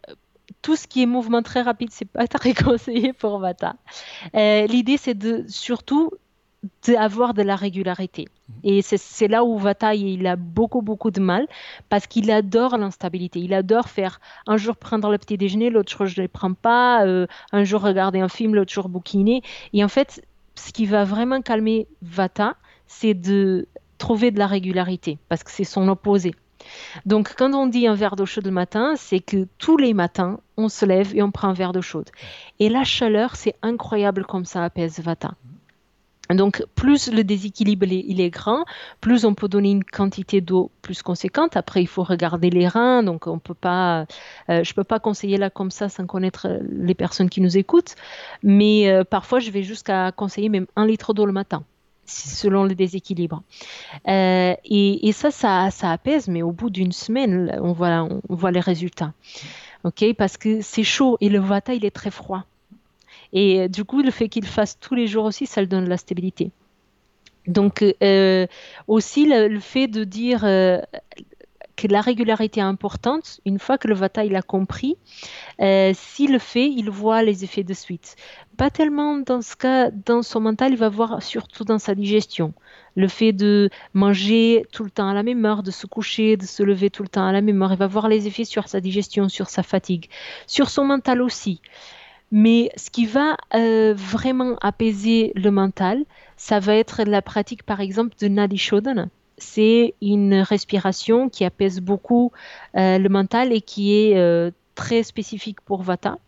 tout ce qui est mouvement très rapide, c'est pas <laughs> très conseillé pour Vata. Euh, l'idée, c'est de surtout d'avoir de la régularité. Mhm. Et c'est là où Vata, il a beaucoup, beaucoup de mal parce qu'il adore l'instabilité. Il adore faire un jour prendre le petit déjeuner, l'autre jour je ne le prends pas, euh, un jour regarder un film, l'autre jour bouquiner. Et en fait, ce qui va vraiment calmer Vata, c'est de trouver de la régularité parce que c'est son opposé. Donc, quand on dit un verre d'eau chaude le matin, c'est que tous les matins, on se lève et on prend un verre d'eau chaude. Et la chaleur, c'est incroyable comme ça apaise Vata. Donc, plus le déséquilibre il est grand, plus on peut donner une quantité d'eau plus conséquente. Après, il faut regarder les reins, donc on peut pas, euh, je peux pas conseiller là comme ça sans connaître les personnes qui nous écoutent. Mais euh, parfois, je vais jusqu'à conseiller même un litre d'eau le matin selon le déséquilibre. Euh, et, ça, ça, ça, apaise, mais au bout d'une semaine, on voit, on voit les résultats. Ok, parce que c'est chaud et le vata, il est très froid. Et euh, du coup, le fait qu'il fasse tous les jours aussi, ça lui donne de la stabilité. Donc euh, aussi le, fait de dire euh, que la régularité est importante. Une fois que le Vata il a compris, s'il le fait, il voit les effets de suite. Pas tellement dans ce cas, dans son mental, il va voir surtout dans sa digestion. Le fait de manger tout le temps à la même heure, de se coucher, de se lever tout le temps à la même heure, il va voir les effets sur sa digestion, sur sa fatigue, sur son mental aussi. Mais ce qui va euh, vraiment apaiser le mental, ça va être la pratique, par exemple, de Nadi Shodhana. C'est une respiration qui apaise beaucoup euh, le mental et qui est euh, très spécifique pour Vata.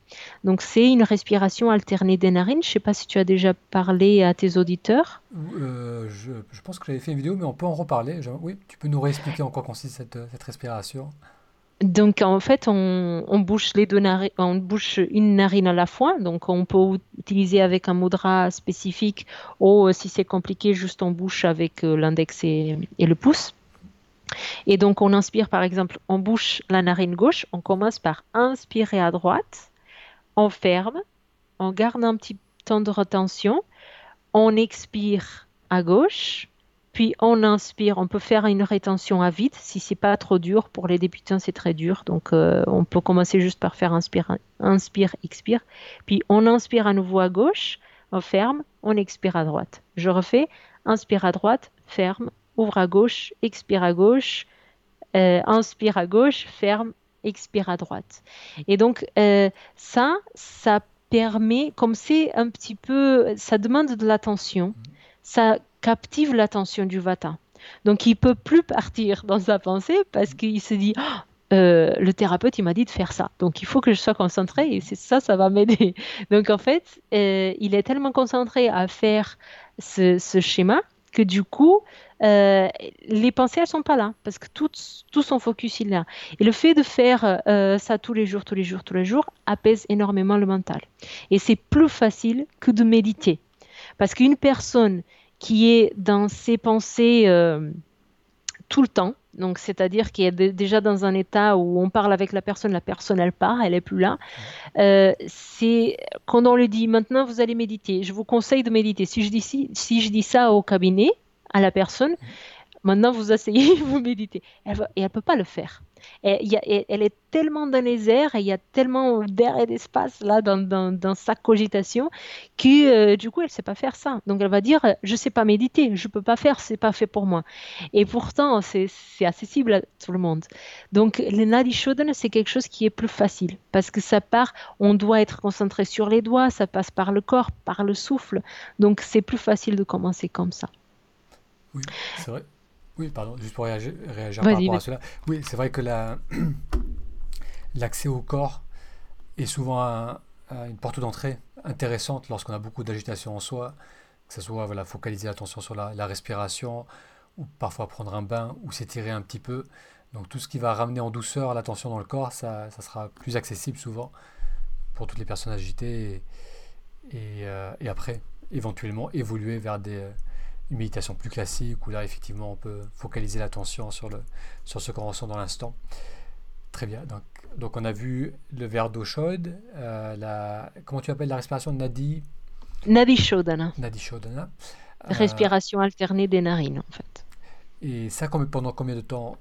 Donc, c'est une respiration alternée des narines. Je ne sais pas si tu as déjà parlé à tes auditeurs. je, pense que j'avais fait une vidéo, mais on peut en reparler. oui, tu peux nous réexpliquer en quoi consiste cette respiration? Donc en fait, on, bouche les deux on bouche une narine à la fois. Donc on peut utiliser avec un mudra spécifique ou euh, si c'est compliqué, juste on bouche avec euh, l'index et, le pouce. Et donc on inspire par exemple, on bouche la narine gauche. On commence par inspirer à droite, on ferme, on garde un petit temps de retention, on expire à gauche, puis on inspire, on peut faire une rétention à vide si c'est pas trop dur. Pour les débutants, c'est très dur. Donc euh, on peut commencer juste par faire inspire, inspire, expire. Puis on inspire à nouveau à gauche, on ferme, on expire à droite. Je refais, inspire à droite, ferme, ouvre à gauche, expire à gauche, euh, inspire à gauche, ferme, expire à droite. Et donc euh, ça, ça permet, comme c'est un petit peu, ça demande de l'attention, ça captive l'attention du Vata. Donc il peut plus partir dans sa pensée parce qu'il se dit oh, euh, le thérapeute il m'a dit de faire ça, donc il faut que je sois concentré et ça, ça va m'aider. <laughs> Donc en fait, euh, il est tellement concentré à faire ce, schéma que du coup, euh, les pensées elles sont pas là parce que tout, tout son focus il est là. Et le fait de faire ça tous les jours, tous les jours, tous les jours apaise énormément le mental. Et c'est plus facile que de méditer parce qu'une personne qui est dans ses pensées euh, tout le temps. Donc, c'est-à-dire qu'il est déjà dans un état où on parle avec la personne, la personne elle part, elle est plus là. Euh, c'est quand on lui dit maintenant vous allez méditer. Je vous conseille de méditer. Si je dis si, si je dis ça au cabinet à la personne, maintenant vous asseyez, <laughs> vous méditez. Elle et elle peut pas le faire elle est tellement dans les airs et il y a tellement d'air et d'espace là dans, sa cogitation que euh, du coup elle ne sait pas faire ça. Donc elle va dire je ne sais pas méditer, je ne peux pas faire, c'est pas fait pour moi. Et pourtant c'est accessible à tout le monde. Donc le Nadi Shodhana c'est quelque chose qui est plus facile parce que ça part, on doit être concentré sur les doigts, ça passe par le corps, par le souffle. Donc c'est plus facile de commencer comme ça. Oui, c'est vrai. Oui, pardon, juste pour réagir, par rapport à cela. Oui, c'est vrai que <clears throat> l'accès au corps est souvent une porte d'entrée intéressante lorsqu'on a beaucoup d'agitation en soi, que ce soit voilà, focaliser l'attention sur la, respiration, ou parfois prendre un bain, ou s'étirer un petit peu. Donc tout ce qui va ramener en douceur l'attention dans le corps, ça, ça, sera plus accessible souvent pour toutes les personnes agitées, et, euh, et après, éventuellement, évoluer vers des une méditation plus classique où là effectivement on peut focaliser l'attention sur, le, sur ce qu'on ressent dans l'instant. Très bien. Donc, donc on a vu le verre d'eau chaude, euh, la, comment tu appelles la respiration? Nadi? Nadi Shodhana. Nadi Shodhana. Euh, respiration alternée des narines en fait. Et ça pendant combien de temps?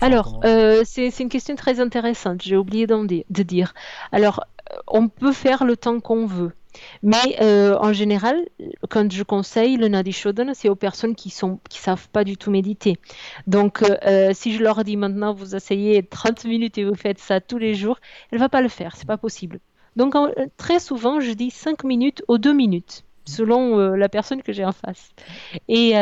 Alors, euh, c'est une question très intéressante, j'ai oublié de dire. Alors, on peut faire le temps qu'on veut. Mais euh, en général, quand je conseille le Nadi Shodhana, c'est aux personnes qui ne savent pas du tout méditer. Donc, euh, si je leur dis maintenant, vous asseyez 30 minutes et vous faites ça tous les jours, elle ne va pas le faire, c'est pas possible. Donc, très souvent, je dis 5 minutes ou 2 minutes, selon euh, la personne que j'ai en face. Et,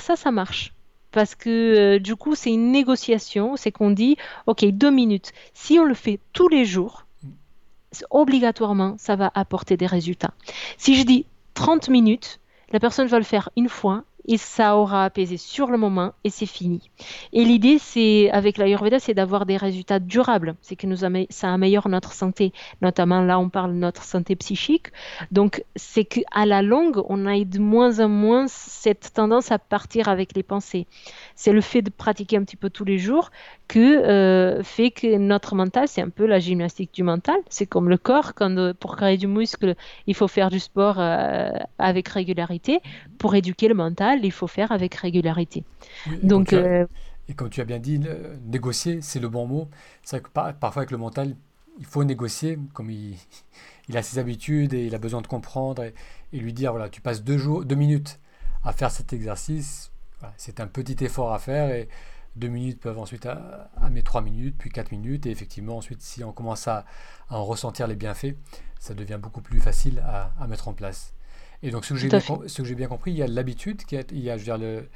ça, ça marche. Parce que du coup, c'est une négociation, c'est qu'on dit, OK, 2 minutes. Si on le fait tous les jours, obligatoirement, ça va apporter des résultats. Si je dis 30 minutes, la personne va le faire une fois et ça aura apaisé sur le moment et c'est fini. Et l'idée, c'est avec l'Ayurveda, c'est d'avoir des résultats durables. C'est que nous ça améliore notre santé, notamment là, on parle de notre santé psychique. Donc, c'est qu'à la longue, on a de moins en moins cette tendance à partir avec les pensées. C'est le fait de pratiquer un petit peu tous les jours que euh, fait que notre mental, c'est un peu la gymnastique du mental. C'est comme le corps, quand euh, pour créer du muscle, il faut faire du sport euh, avec régularité. Pour éduquer le mental, il faut faire avec régularité. Donc, Et comme tu as bien dit, négocier, c'est le bon mot. C'est vrai que parfois avec le mental, il faut négocier, comme il, <laughs> il, a ses habitudes et il a besoin de comprendre et, lui dire, voilà, tu passes deux, jours, deux minutes à faire cet exercice, c'est un petit effort à faire et deux minutes peuvent ensuite amener trois minutes, puis quatre minutes, et effectivement ensuite si on commence à, en ressentir les bienfaits, ça devient beaucoup plus facile à, à mettre en place. Et donc ce que j'ai bien, compris, il y a l'habitude, il y a je veux dire, le,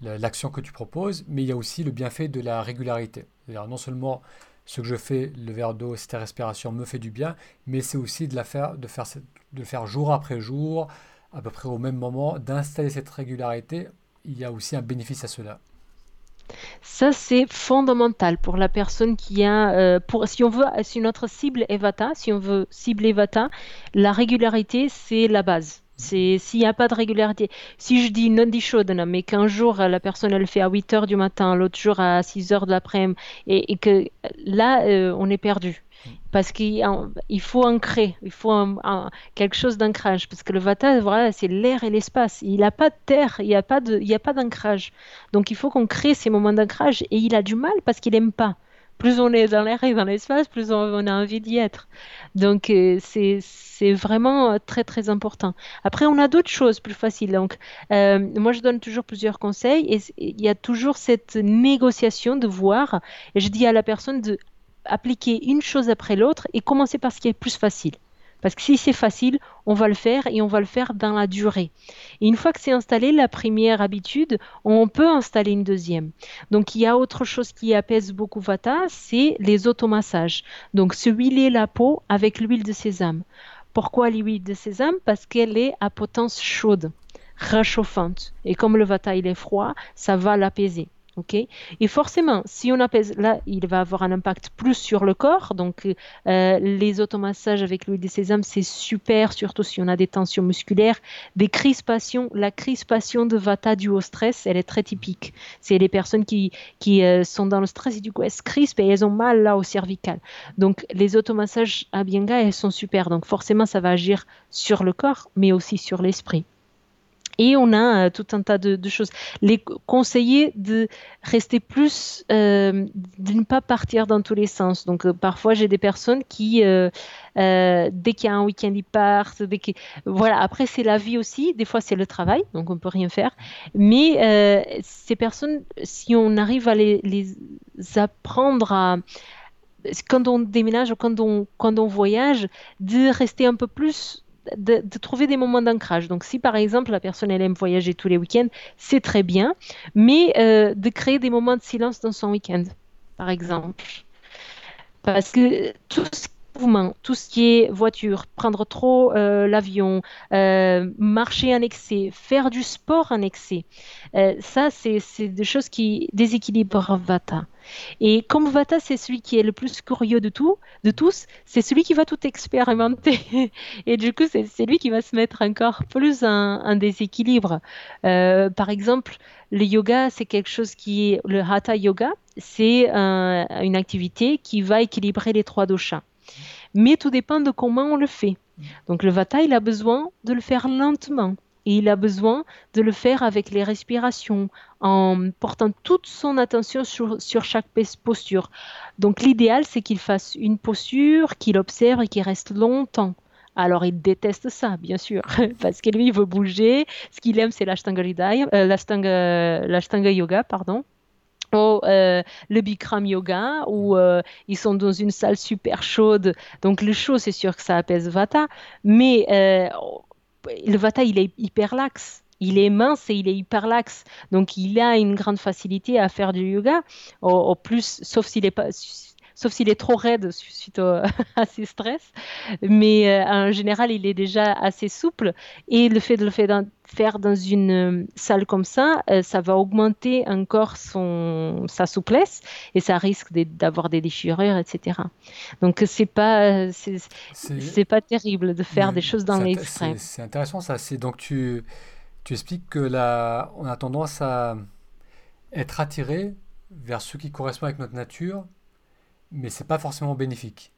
l'action que tu proposes, mais il y a aussi le bienfait de la régularité. C'est-à-dire non seulement ce que je fais, le verre d'eau, cette respiration me fait du bien, mais c'est aussi de, la faire, de, faire, de faire jour après jour, à peu près au même moment, d'installer cette régularité. Il y a aussi un bénéfice à cela. Ça, c'est fondamental pour la personne qui a, euh, pour, si on veut, si notre cible est Vata, si on veut cibler Vata, la régularité, c'est la base. C'est s'il n'y a pas de régularité. Si je dis non shodana, mais qu'un jour la personne elle fait à 8 heures du matin, l'autre jour à 6 heures de l'après-midi, et, que là euh, on est perdu. Parce qu'il faut ancrer, il faut quelque chose d'ancrage. Parce que le vata, voilà, c'est l'air et l'espace. Il n'a pas de terre, il n'y a pas d'ancrage. Donc il faut qu'on crée ces moments d'ancrage. Et il a du mal parce qu'il n'aime pas. Plus on est dans l'air et dans l'espace, plus on, a envie d'y être. Donc euh, c'est vraiment très très important. Après, on a d'autres choses plus faciles. Donc, euh, moi, je donne toujours plusieurs conseils et il y a toujours cette négociation de voir. Et je dis à la personne de appliquer une chose après l'autre et commencer par ce qui est plus facile. Parce que si c'est facile, on va le faire et on va le faire dans la durée. Et une fois que c'est installé, la première habitude, on peut installer une deuxième. Donc il y a autre chose qui apaise beaucoup Vata, c'est les automassages. Donc se huiler la peau avec l'huile de sésame. Pourquoi l'huile de sésame? Parce qu'elle est à potence chaude, réchauffante. Et comme le Vata il est froid, ça va l'apaiser Et forcément, si on apaise, là, il va avoir un impact plus sur le corps. Donc, euh, les automassages avec l'huile de sésame, c'est super, surtout si on a des tensions musculaires, des crispations. La crispation de Vata due au stress, elle est très typique. C'est les personnes qui, qui euh, sont dans le stress et du coup, elles se crispent et elles ont mal là au cervical. Donc, les automassages à Bienga, elles sont super. Donc, forcément, ça va agir sur le corps, mais aussi sur l'esprit. Et on a euh, tout un tas de, choses. Les conseiller de rester plus, euh, de ne pas partir dans tous les sens. Donc euh, parfois j'ai des personnes qui, dès qu'il y a un week-end, ils partent. Dès voilà. Après c'est la vie aussi. Des fois c'est le travail, donc on peut rien faire. Mais ces personnes, si on arrive à les, les apprendre à quand on déménage ou quand on, quand on voyage, de rester un peu plus de, trouver des moments d'ancrage. Donc, si par exemple la personne elle aime voyager tous les week-ends, c'est très bien, mais euh, de créer des moments de silence dans son week-end, par exemple. Parce que tout ce mouvement, tout ce qui est voiture, prendre trop euh, l'avion, euh, marcher en excès, faire du sport en excès, ça, c'est des choses qui déséquilibrent Vata. Et comme Vata, c'est celui qui est le plus curieux de, tout, de tous, c'est celui qui va tout expérimenter. <laughs> Et du coup, c'est lui qui va se mettre encore plus en, déséquilibre. Euh, par exemple, le yoga, c'est quelque chose qui le Hatha Yoga, c'est une activité qui va équilibrer les trois doshas. Mais tout dépend de comment on le fait. Donc le Vata, il a besoin de le faire lentement et il a besoin de le faire avec les respirations, en portant toute son attention sur, chaque posture. Donc l'idéal, c'est qu'il fasse une posture, qu'il observe et qu'il reste longtemps. Alors il déteste ça, bien sûr, <laughs> parce que lui, il veut bouger. Ce qu'il aime, c'est l'ashtanga, euh, yoga, pardon ou euh, le Bikram yoga où euh, ils sont dans une salle super chaude. Donc le chaud, c'est sûr que ça apaise Vata, mais le Vata, il est hyper laxe. Il est mince et il est hyper laxe. Donc, il a une grande facilité à faire du yoga. Plus, sauf s'il est pas, sauf s'il est trop raide suite <laughs> à ses stress. Mais euh, en général, il est déjà assez souple. Et le fait de le faire dans, une euh, salle comme ça, euh, ça va augmenter encore son, sa souplesse et ça risque d'avoir des déchirures, etc. Donc, c'est pas, c'est pas terrible de faire des choses dans l'extrême. C'est intéressant ça. Donc, tu, tu expliques que là, on a tendance à être attiré vers ce qui correspond avec notre nature mais c'est pas forcément bénéfique.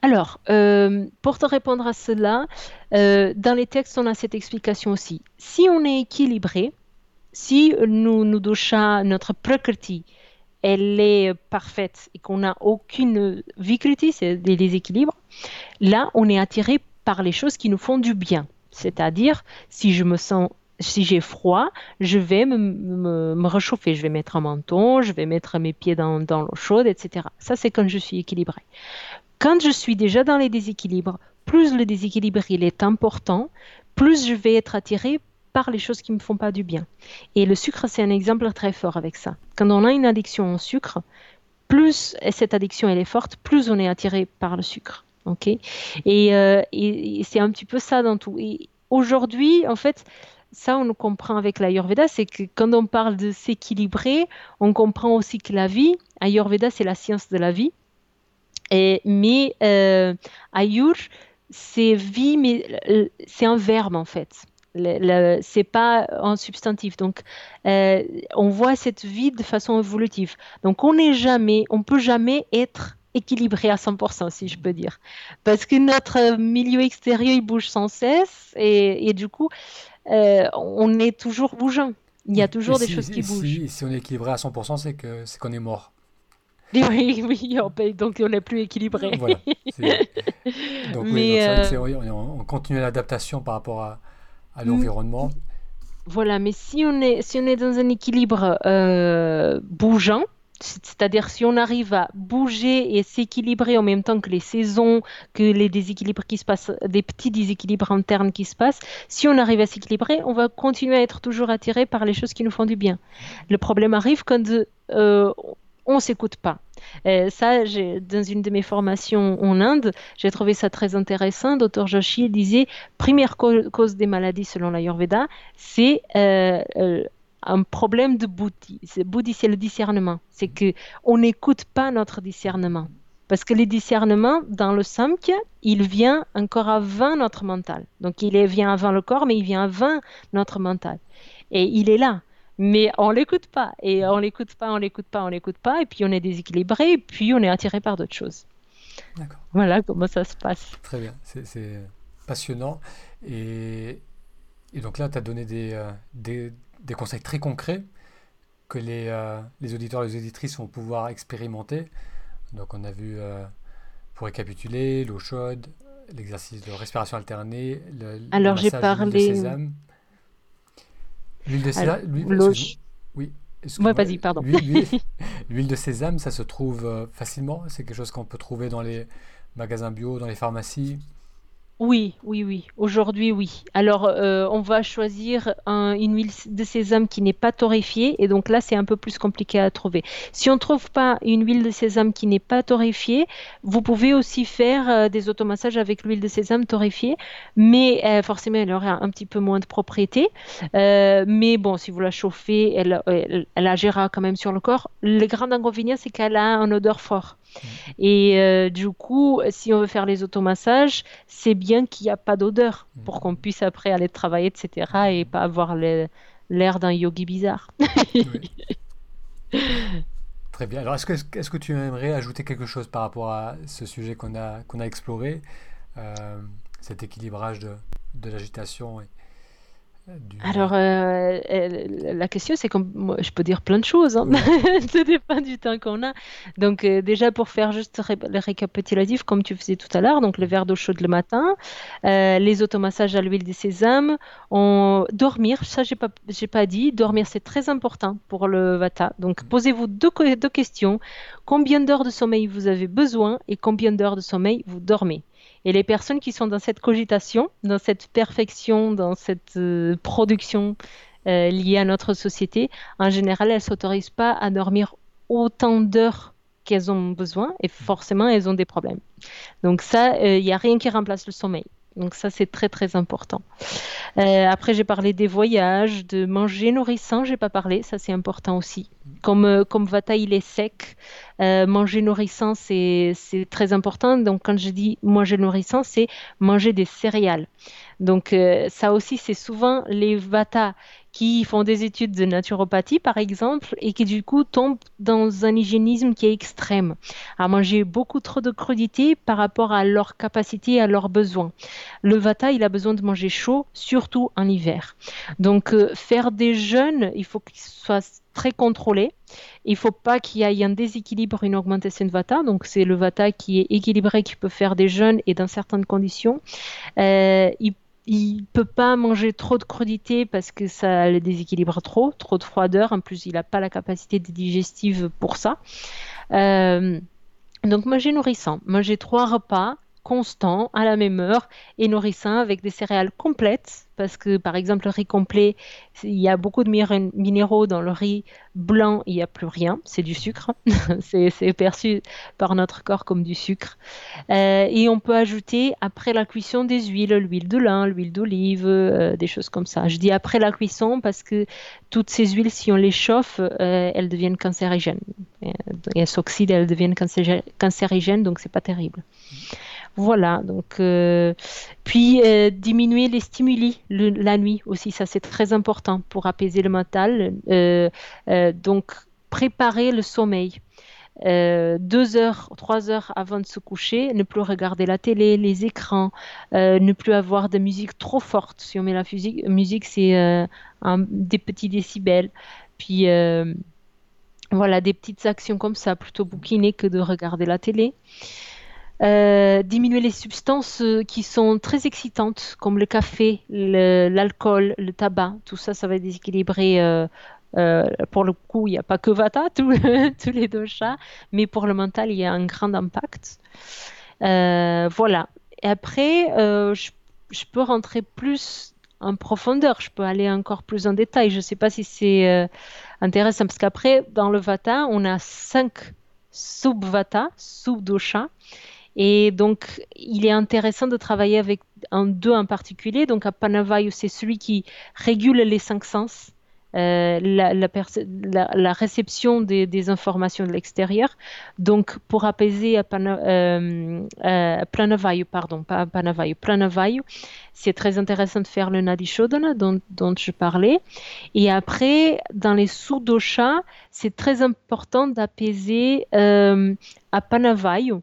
Alors, euh, pour te répondre à cela, euh, dans les textes, on a cette explication aussi. Si on est équilibré, si nous, nous notre prakriti, elle est parfaite et qu'on n'a aucune vikriti, c'est des déséquilibres, là, on est attiré par les choses qui nous font du bien. C'est-à-dire, si je me sens si j'ai froid, je vais me, réchauffer, je vais mettre un menton, je vais mettre mes pieds dans, dans l'eau chaude, etc. Ça, c'est quand je suis équilibré. Quand je suis déjà dans les déséquilibres, plus le déséquilibre il est important, plus je vais être attiré par les choses qui ne me font pas du bien. Et le sucre, c'est un exemple très fort avec ça. Quand on a une addiction au sucre, plus cette addiction elle est forte, plus on est attiré par le sucre. Et, euh, et, c'est un petit peu ça dans tout. Et aujourd'hui, en fait, ça, on le comprend avec l'Ayurveda, c'est que quand on parle de s'équilibrer, on comprend aussi que la vie, Ayurveda, c'est la science de la vie. Et, mais euh, Ayur, c'est vie, mais euh, c'est un verbe en fait. C'est pas un substantif. Donc, euh, on voit cette vie de façon évolutive. Donc, on n'est jamais, on peut jamais être équilibré à 100%, si je peux dire. Parce que notre milieu extérieur, il bouge sans cesse et, et du coup, euh, on est toujours bougeant. Il y a toujours des choses qui bougent. Si, on est équilibré à 100%, c'est que c'est qu'on est mort. <laughs> Oui, oui, donc on n'est plus équilibré. Voilà. <laughs> Donc, Mais on, continue l'adaptation par rapport à, à l'environnement. Voilà, mais si on est, si on est dans un équilibre euh, bougeant, c'est-à-dire si on arrive à bouger et s'équilibrer en même temps que les saisons, que les déséquilibres qui se passent, des petits déséquilibres internes qui se passent, si on arrive à s'équilibrer, on va continuer à être toujours attiré par les choses qui nous font du bien. Le problème arrive quand euh, on s'écoute pas. Euh, ça, dans une de mes formations en Inde, j'ai trouvé ça très intéressant. Dr Joshi disait première cause des maladies selon l'Ayurveda, c'est euh, euh un problème de bouddhi. Bouddhi, c'est le discernement. C'est que on n'écoute pas notre discernement. Parce que le discernement, dans le samkhya, il vient encore avant notre mental. Donc il vient avant le corps, mais il vient avant notre mental. Et il est là. Mais on l'écoute pas. Et on l'écoute pas, on l'écoute pas, on l'écoute pas. Et puis on est déséquilibré, et puis on est attiré par d'autres choses. Voilà comment ça se passe. Très bien. C'est passionnant. Et, donc là, tu as donné des, euh, des des conseils très concrets que les, euh, les auditeurs et les auditrices vont pouvoir expérimenter. Donc on a vu, euh, pour récapituler, l'eau chaude, l'exercice de respiration alternée, le, Alors j'ai parlé... L'huile de sésame. L'huile de sésame... Oui. Moi, vas-y, pardon. <laughs> L'huile de sésame, ça se trouve euh, facilement. C'est quelque chose qu'on peut trouver dans les magasins bio, dans les pharmacies. Oui, oui, oui. Aujourd'hui, oui. Alors, euh, on va choisir une huile de sésame qui n'est pas torréfiée, et donc là, c'est un peu plus compliqué à trouver. Si on ne trouve pas une huile de sésame qui n'est pas torréfiée, vous pouvez aussi faire euh, des automassages avec l'huile de sésame torréfiée, mais euh, forcément, elle aura un petit peu moins de propriété. mais bon, si vous la chauffez, elle, elle, agira quand même sur le corps. Le grand inconvénient, c'est qu'elle a un odeur fort. Et euh, du coup, si on veut faire les automassages, c'est bien qu'il n'y a pas d'odeur pour qu'on puisse après aller travailler, etc. et pas avoir l'air d'un yogi bizarre. <laughs> Très bien. Alors, est-ce que, est que tu aimerais ajouter quelque chose par rapport à ce sujet qu'on a, qu'on a exploré, euh, cet équilibrage de, de l'agitation et, alors, euh, la question, c'est que je peux dire plein de choses. Hein. <laughs> Ça dépend du temps qu'on a. Donc, euh, déjà, pour faire juste le récapitulatif, comme tu faisais tout à l'heure, donc le verre d'eau chaude le matin, euh, les automassages à l'huile de sésame, on... dormir, ça, j'ai pas, pas dit. Dormir, c'est très important pour le vata. Donc, mm. posez-vous deux, deux questions. Combien d'heures de sommeil vous avez besoin et combien d'heures de sommeil vous dormez? Et les personnes qui sont dans cette cogitation, dans cette perfection, dans cette euh, production euh, liée à notre société, en général, elles s'autorisent pas à dormir autant d'heures qu'elles ont besoin et forcément, elles ont des problèmes. Donc ça, il euh, n'y a rien qui remplace le sommeil. Donc ça, c'est très très important. Euh, après, j'ai parlé des voyages, de manger nourrissant, j'ai pas parlé, ça c'est important aussi. Comme, euh, comme Vata, il est sec, euh, manger nourrissant, c'est très important. Donc quand je dis manger nourrissant, c'est manger des céréales. Donc ça aussi, c'est souvent les Vata qui font des études de naturopathie, par exemple, et qui du coup tombent dans un hygiénisme qui est extrême, à manger beaucoup trop de crudités par rapport à leur capacité, à leurs besoins. Le vata, il a besoin de manger chaud, surtout en hiver. Donc, euh, faire des jeûnes, il faut qu'il soit très contrôlé. Il ne faut pas qu'il y ait un déséquilibre, une augmentation de vata. Donc, c'est le vata qui est équilibré, qui peut faire des jeûnes et dans certaines conditions. Euh, il peut pas manger trop de crudités parce que ça le déséquilibre trop, trop de froideur. En plus, il n'a pas la capacité digestive pour ça. Euh, donc manger nourrissant, manger trois repas constant, à la même heure et nourrissant avec des céréales complètes parce que par exemple le riz complet, il y a beaucoup de minéraux dans le riz blanc, il n'y a plus rien, c'est du sucre, <laughs> c'est perçu par notre corps comme du sucre. Euh, et on peut ajouter après la cuisson des huiles, l'huile de lin, l'huile d'olive, euh, des choses comme ça. Je dis après la cuisson parce que toutes ces huiles, si on les chauffe, euh, elles deviennent cancérigènes. elles s'oxydent, elles deviennent cancérigènes, donc c'est pas terrible. Voilà, donc euh, puis euh, diminuer les stimuli la nuit aussi, ça c'est très important pour apaiser le mental. Euh, donc préparer le sommeil. deux heures, trois heures avant de se coucher, ne plus regarder la télé, les écrans, ne plus avoir de musique trop forte. Si on met la musique, musique c'est des petits décibels. Puis voilà, des petites actions comme ça, plutôt bouquiner que de regarder la télé. Euh, diminuer les substances euh, qui sont très excitantes, comme le café, l'alcool, le, tabac. Tout ça, ça va déséquilibrer. Euh, pour le coup, il n'y a pas que Vata, <laughs> tous, les deux chats, mais pour le mental, il y a un grand impact. voilà. Et après, je, peux rentrer plus en profondeur, je peux aller encore plus en détail. Je ne sais pas si c'est intéressant, parce qu'après, dans le Vata, on a cinq sub-Vata, sub-dosha, et donc, il est intéressant de travailler avec un deux en particulier. Donc, à Panavayu, c'est celui qui régule les cinq sens. Euh, la, réception des, informations de l'extérieur. Donc, pour apaiser à Pana, euh, euh pardon, pas Panavayu, c'est très intéressant de faire le Nadi Shodhana dont, je parlais. Et après, dans les sous-doshas, c'est très important d'apaiser à Panavayu.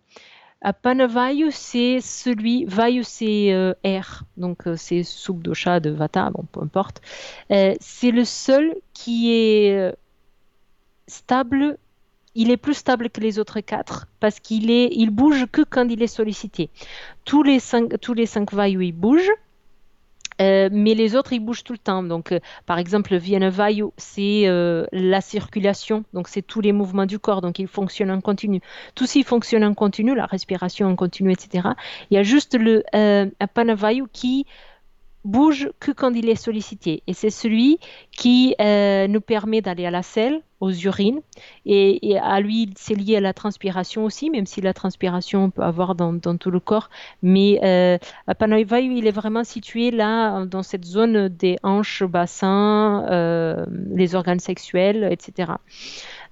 Panavayu, c'est celui, Vayu, c'est euh, air, donc euh, c'est soupe dosha de Vata, bon, peu importe. Euh, c'est le seul qui est stable, il est plus stable que les autres quatre parce qu'il est, il bouge que quand il est sollicité. Tous les cinq, tous les cinq Vayu, ils bougent, euh, mais les autres, ils bougent tout le temps. Donc, euh, par exemple, le Vienna c'est euh, la circulation, donc c'est tous les mouvements du corps, donc il fonctionne en continu. Tout s'il fonctionne en continu, la respiration en continu, etc. Il y a juste le Vayu qui bouge que quand il est sollicité. Et c'est celui qui nous permet d'aller à la selle, aux urines. Et, à lui, c'est lié à la transpiration aussi, même si la transpiration on peut avoir dans, tout le corps. Mais euh, Panovayu, il est vraiment situé là, dans cette zone des hanches, bassins, euh, les organes sexuels, etc.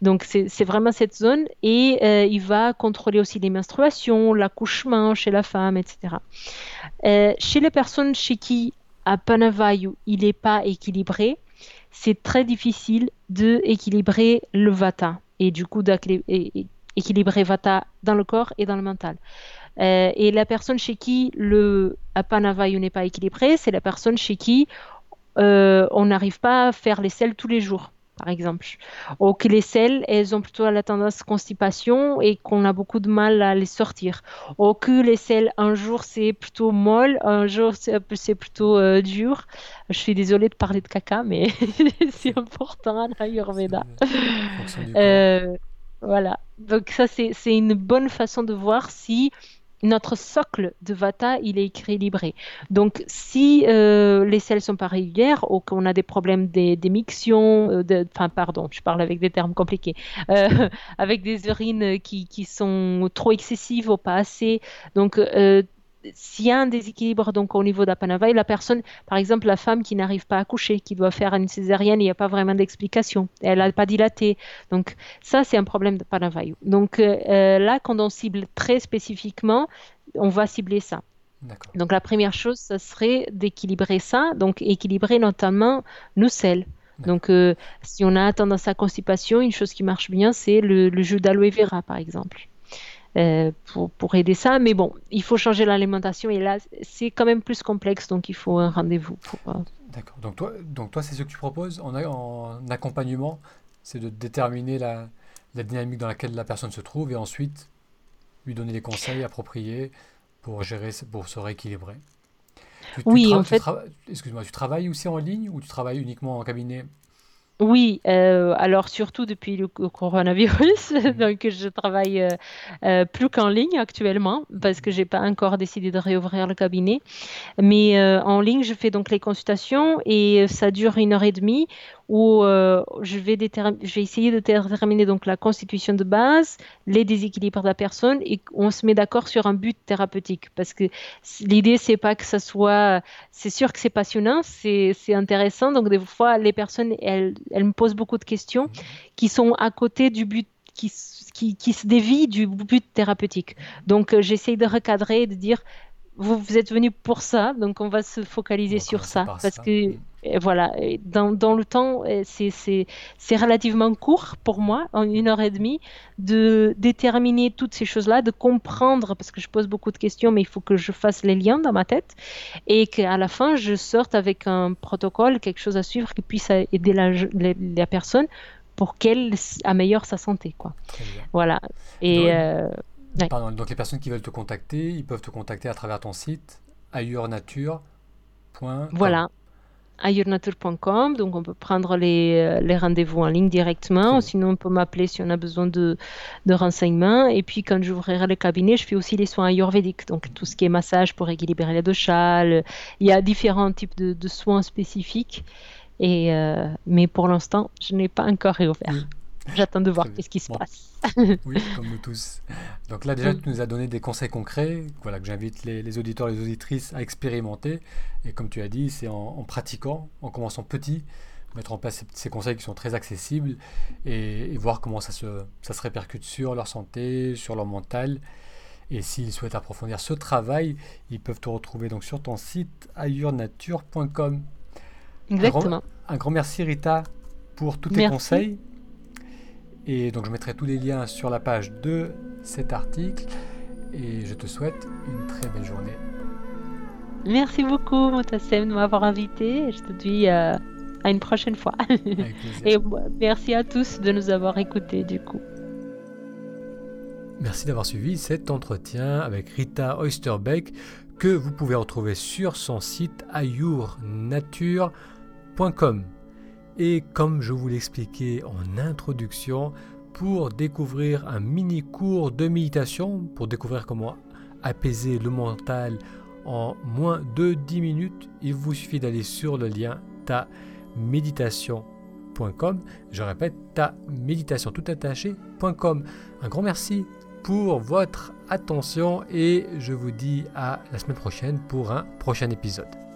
Donc c'est vraiment cette zone et euh, il va contrôler aussi les menstruations, l'accouchement chez la femme, etc. chez les personnes chez qui à Panavayu, il n'est pas équilibré, c'est très difficile de équilibrer le vata et du coup d'équilibrer vata dans le corps et dans le mental. Euh, et la personne chez qui le Apanavayu n'est pas équilibré, c'est la personne chez qui euh, on n'arrive pas à faire les selles tous les jours par exemple. Ou que les selles, elles ont plutôt la tendance constipation et qu'on a beaucoup de mal à les sortir. Ou que les selles, un jour, c'est plutôt molle, un jour, c'est plutôt euh, dur. Je suis désolée de parler de caca, mais <laughs> c'est important à l'Ayurveda. Euh, voilà. Donc ça, c'est une bonne façon de voir si notre socle de Vata, il est équilibré. Donc, si euh, les selles sont pas régulières ou qu'on a des problèmes d'émission, euh, enfin, pardon, je parle avec des termes compliqués, euh, <laughs> avec des urines qui, qui, sont trop excessives ou pas assez, donc s'il y a un déséquilibre donc au niveau d'Apanavaï, la personne, par exemple la femme qui n'arrive pas à coucher, qui doit faire une césarienne, il n'y a pas vraiment d'explication. Elle n'a pas dilaté. Donc ça, c'est un problème d'Apanavaï. Donc euh, euh, là, quand on cible très spécifiquement, on va cibler ça. Donc la première chose, ça serait d'équilibrer ça, donc équilibrer notamment nos selles. Donc euh, si on a tendance à constipation, une chose qui marche bien, c'est le, jus d'aloe vera par exemple. Euh, pour, pour, aider ça. Mais bon, il faut changer l'alimentation et là, c'est quand même plus complexe, donc il faut un rendez-vous. Pour, euh, D'accord. Donc toi, donc toi c'est ce que tu proposes en, en accompagnement, c'est de déterminer la, la, dynamique dans laquelle la personne se trouve et ensuite lui donner des conseils appropriés pour gérer, pour se rééquilibrer. oui, en fait. Excuse-moi, tu travailles aussi en ligne ou tu travailles uniquement en cabinet? Oui, euh, alors surtout depuis le coronavirus, mmh. <laughs> donc je travaille euh, euh, plus qu'en ligne actuellement parce que j'ai pas encore décidé de réouvrir le cabinet. Mais en ligne, je fais donc les consultations et ça dure une heure et demie où euh, je, vais essayer de déterminer donc la constitution de base, les déséquilibres de la personne et on se met d'accord sur un but thérapeutique. Parce que l'idée, c'est pas que ça soit. C'est sûr que c'est passionnant, c'est intéressant. Donc, des fois, les personnes, elles, elles me posent beaucoup de questions qui sont à côté du but qui, qui, se dévie du but thérapeutique. Donc, euh, j'essaye de recadrer, de dire vous, vous êtes venu pour ça, donc on va se focaliser sur ça. Parce que, voilà, dans, dans, le temps, c'est relativement court pour moi, en une heure et demie, de déterminer toutes ces choses-là, de comprendre, parce que je pose beaucoup de questions, mais il faut que je fasse les liens dans ma tête, et qu'à la fin, je sorte avec un protocole, quelque chose à suivre qui puisse aider la, la, personne pour qu'elle améliore sa santé. Quoi. Voilà. Et. Donc les personnes qui veulent te contacter, ils peuvent te contacter à travers ton site ailleurnature.com. Voilà, ailleurnature.com. Donc on peut prendre les, euh, les rendez-vous en ligne directement, ou sinon on peut m'appeler si on a besoin de, de renseignements. Et puis quand j'ouvrirai le cabinet, je fais aussi les soins ayurvédiques, donc tout ce qui est massage pour équilibrer les doshas. Il y a différents types de, de soins spécifiques. Et, euh, mais pour l'instant, je n'ai pas encore réouvert. J'attends de voir qu'est-ce qui se passe. oui, <laughs> comme nous tous. Donc là, déjà, tu nous as donné des conseils concrets voilà, que j'invite les, auditeurs et les auditrices à expérimenter. Et comme tu as dit, c'est en, pratiquant, en commençant petit, mettre en place ces, conseils qui sont très accessibles et, voir comment ça se, ça se répercute sur leur santé, sur leur mental. Et s'ils souhaitent approfondir ce travail, ils peuvent te retrouver donc sur ton site ailleurnature.com. Exactement. Un grand, merci Rita pour tous tes conseils. Et donc je mettrai tous les liens sur la page de cet article. Et je te souhaite une très belle journée. Merci beaucoup, Motassem, de m'avoir invité. Je te dis euh, à une prochaine fois. <laughs> et merci à tous de nous avoir écoutés du coup. Merci d'avoir suivi cet entretien avec Rita Oysterbeck que vous pouvez retrouver sur son site ayournature.com. Et comme je vous l'expliquais en introduction, pour découvrir un mini cours de méditation, pour découvrir comment apaiser le mental en moins de 10 minutes, il vous suffit d'aller sur le lien ta. Je répète, ta méditation tout attaché.com. Un grand merci pour votre attention et je vous dis à la semaine prochaine pour un prochain épisode.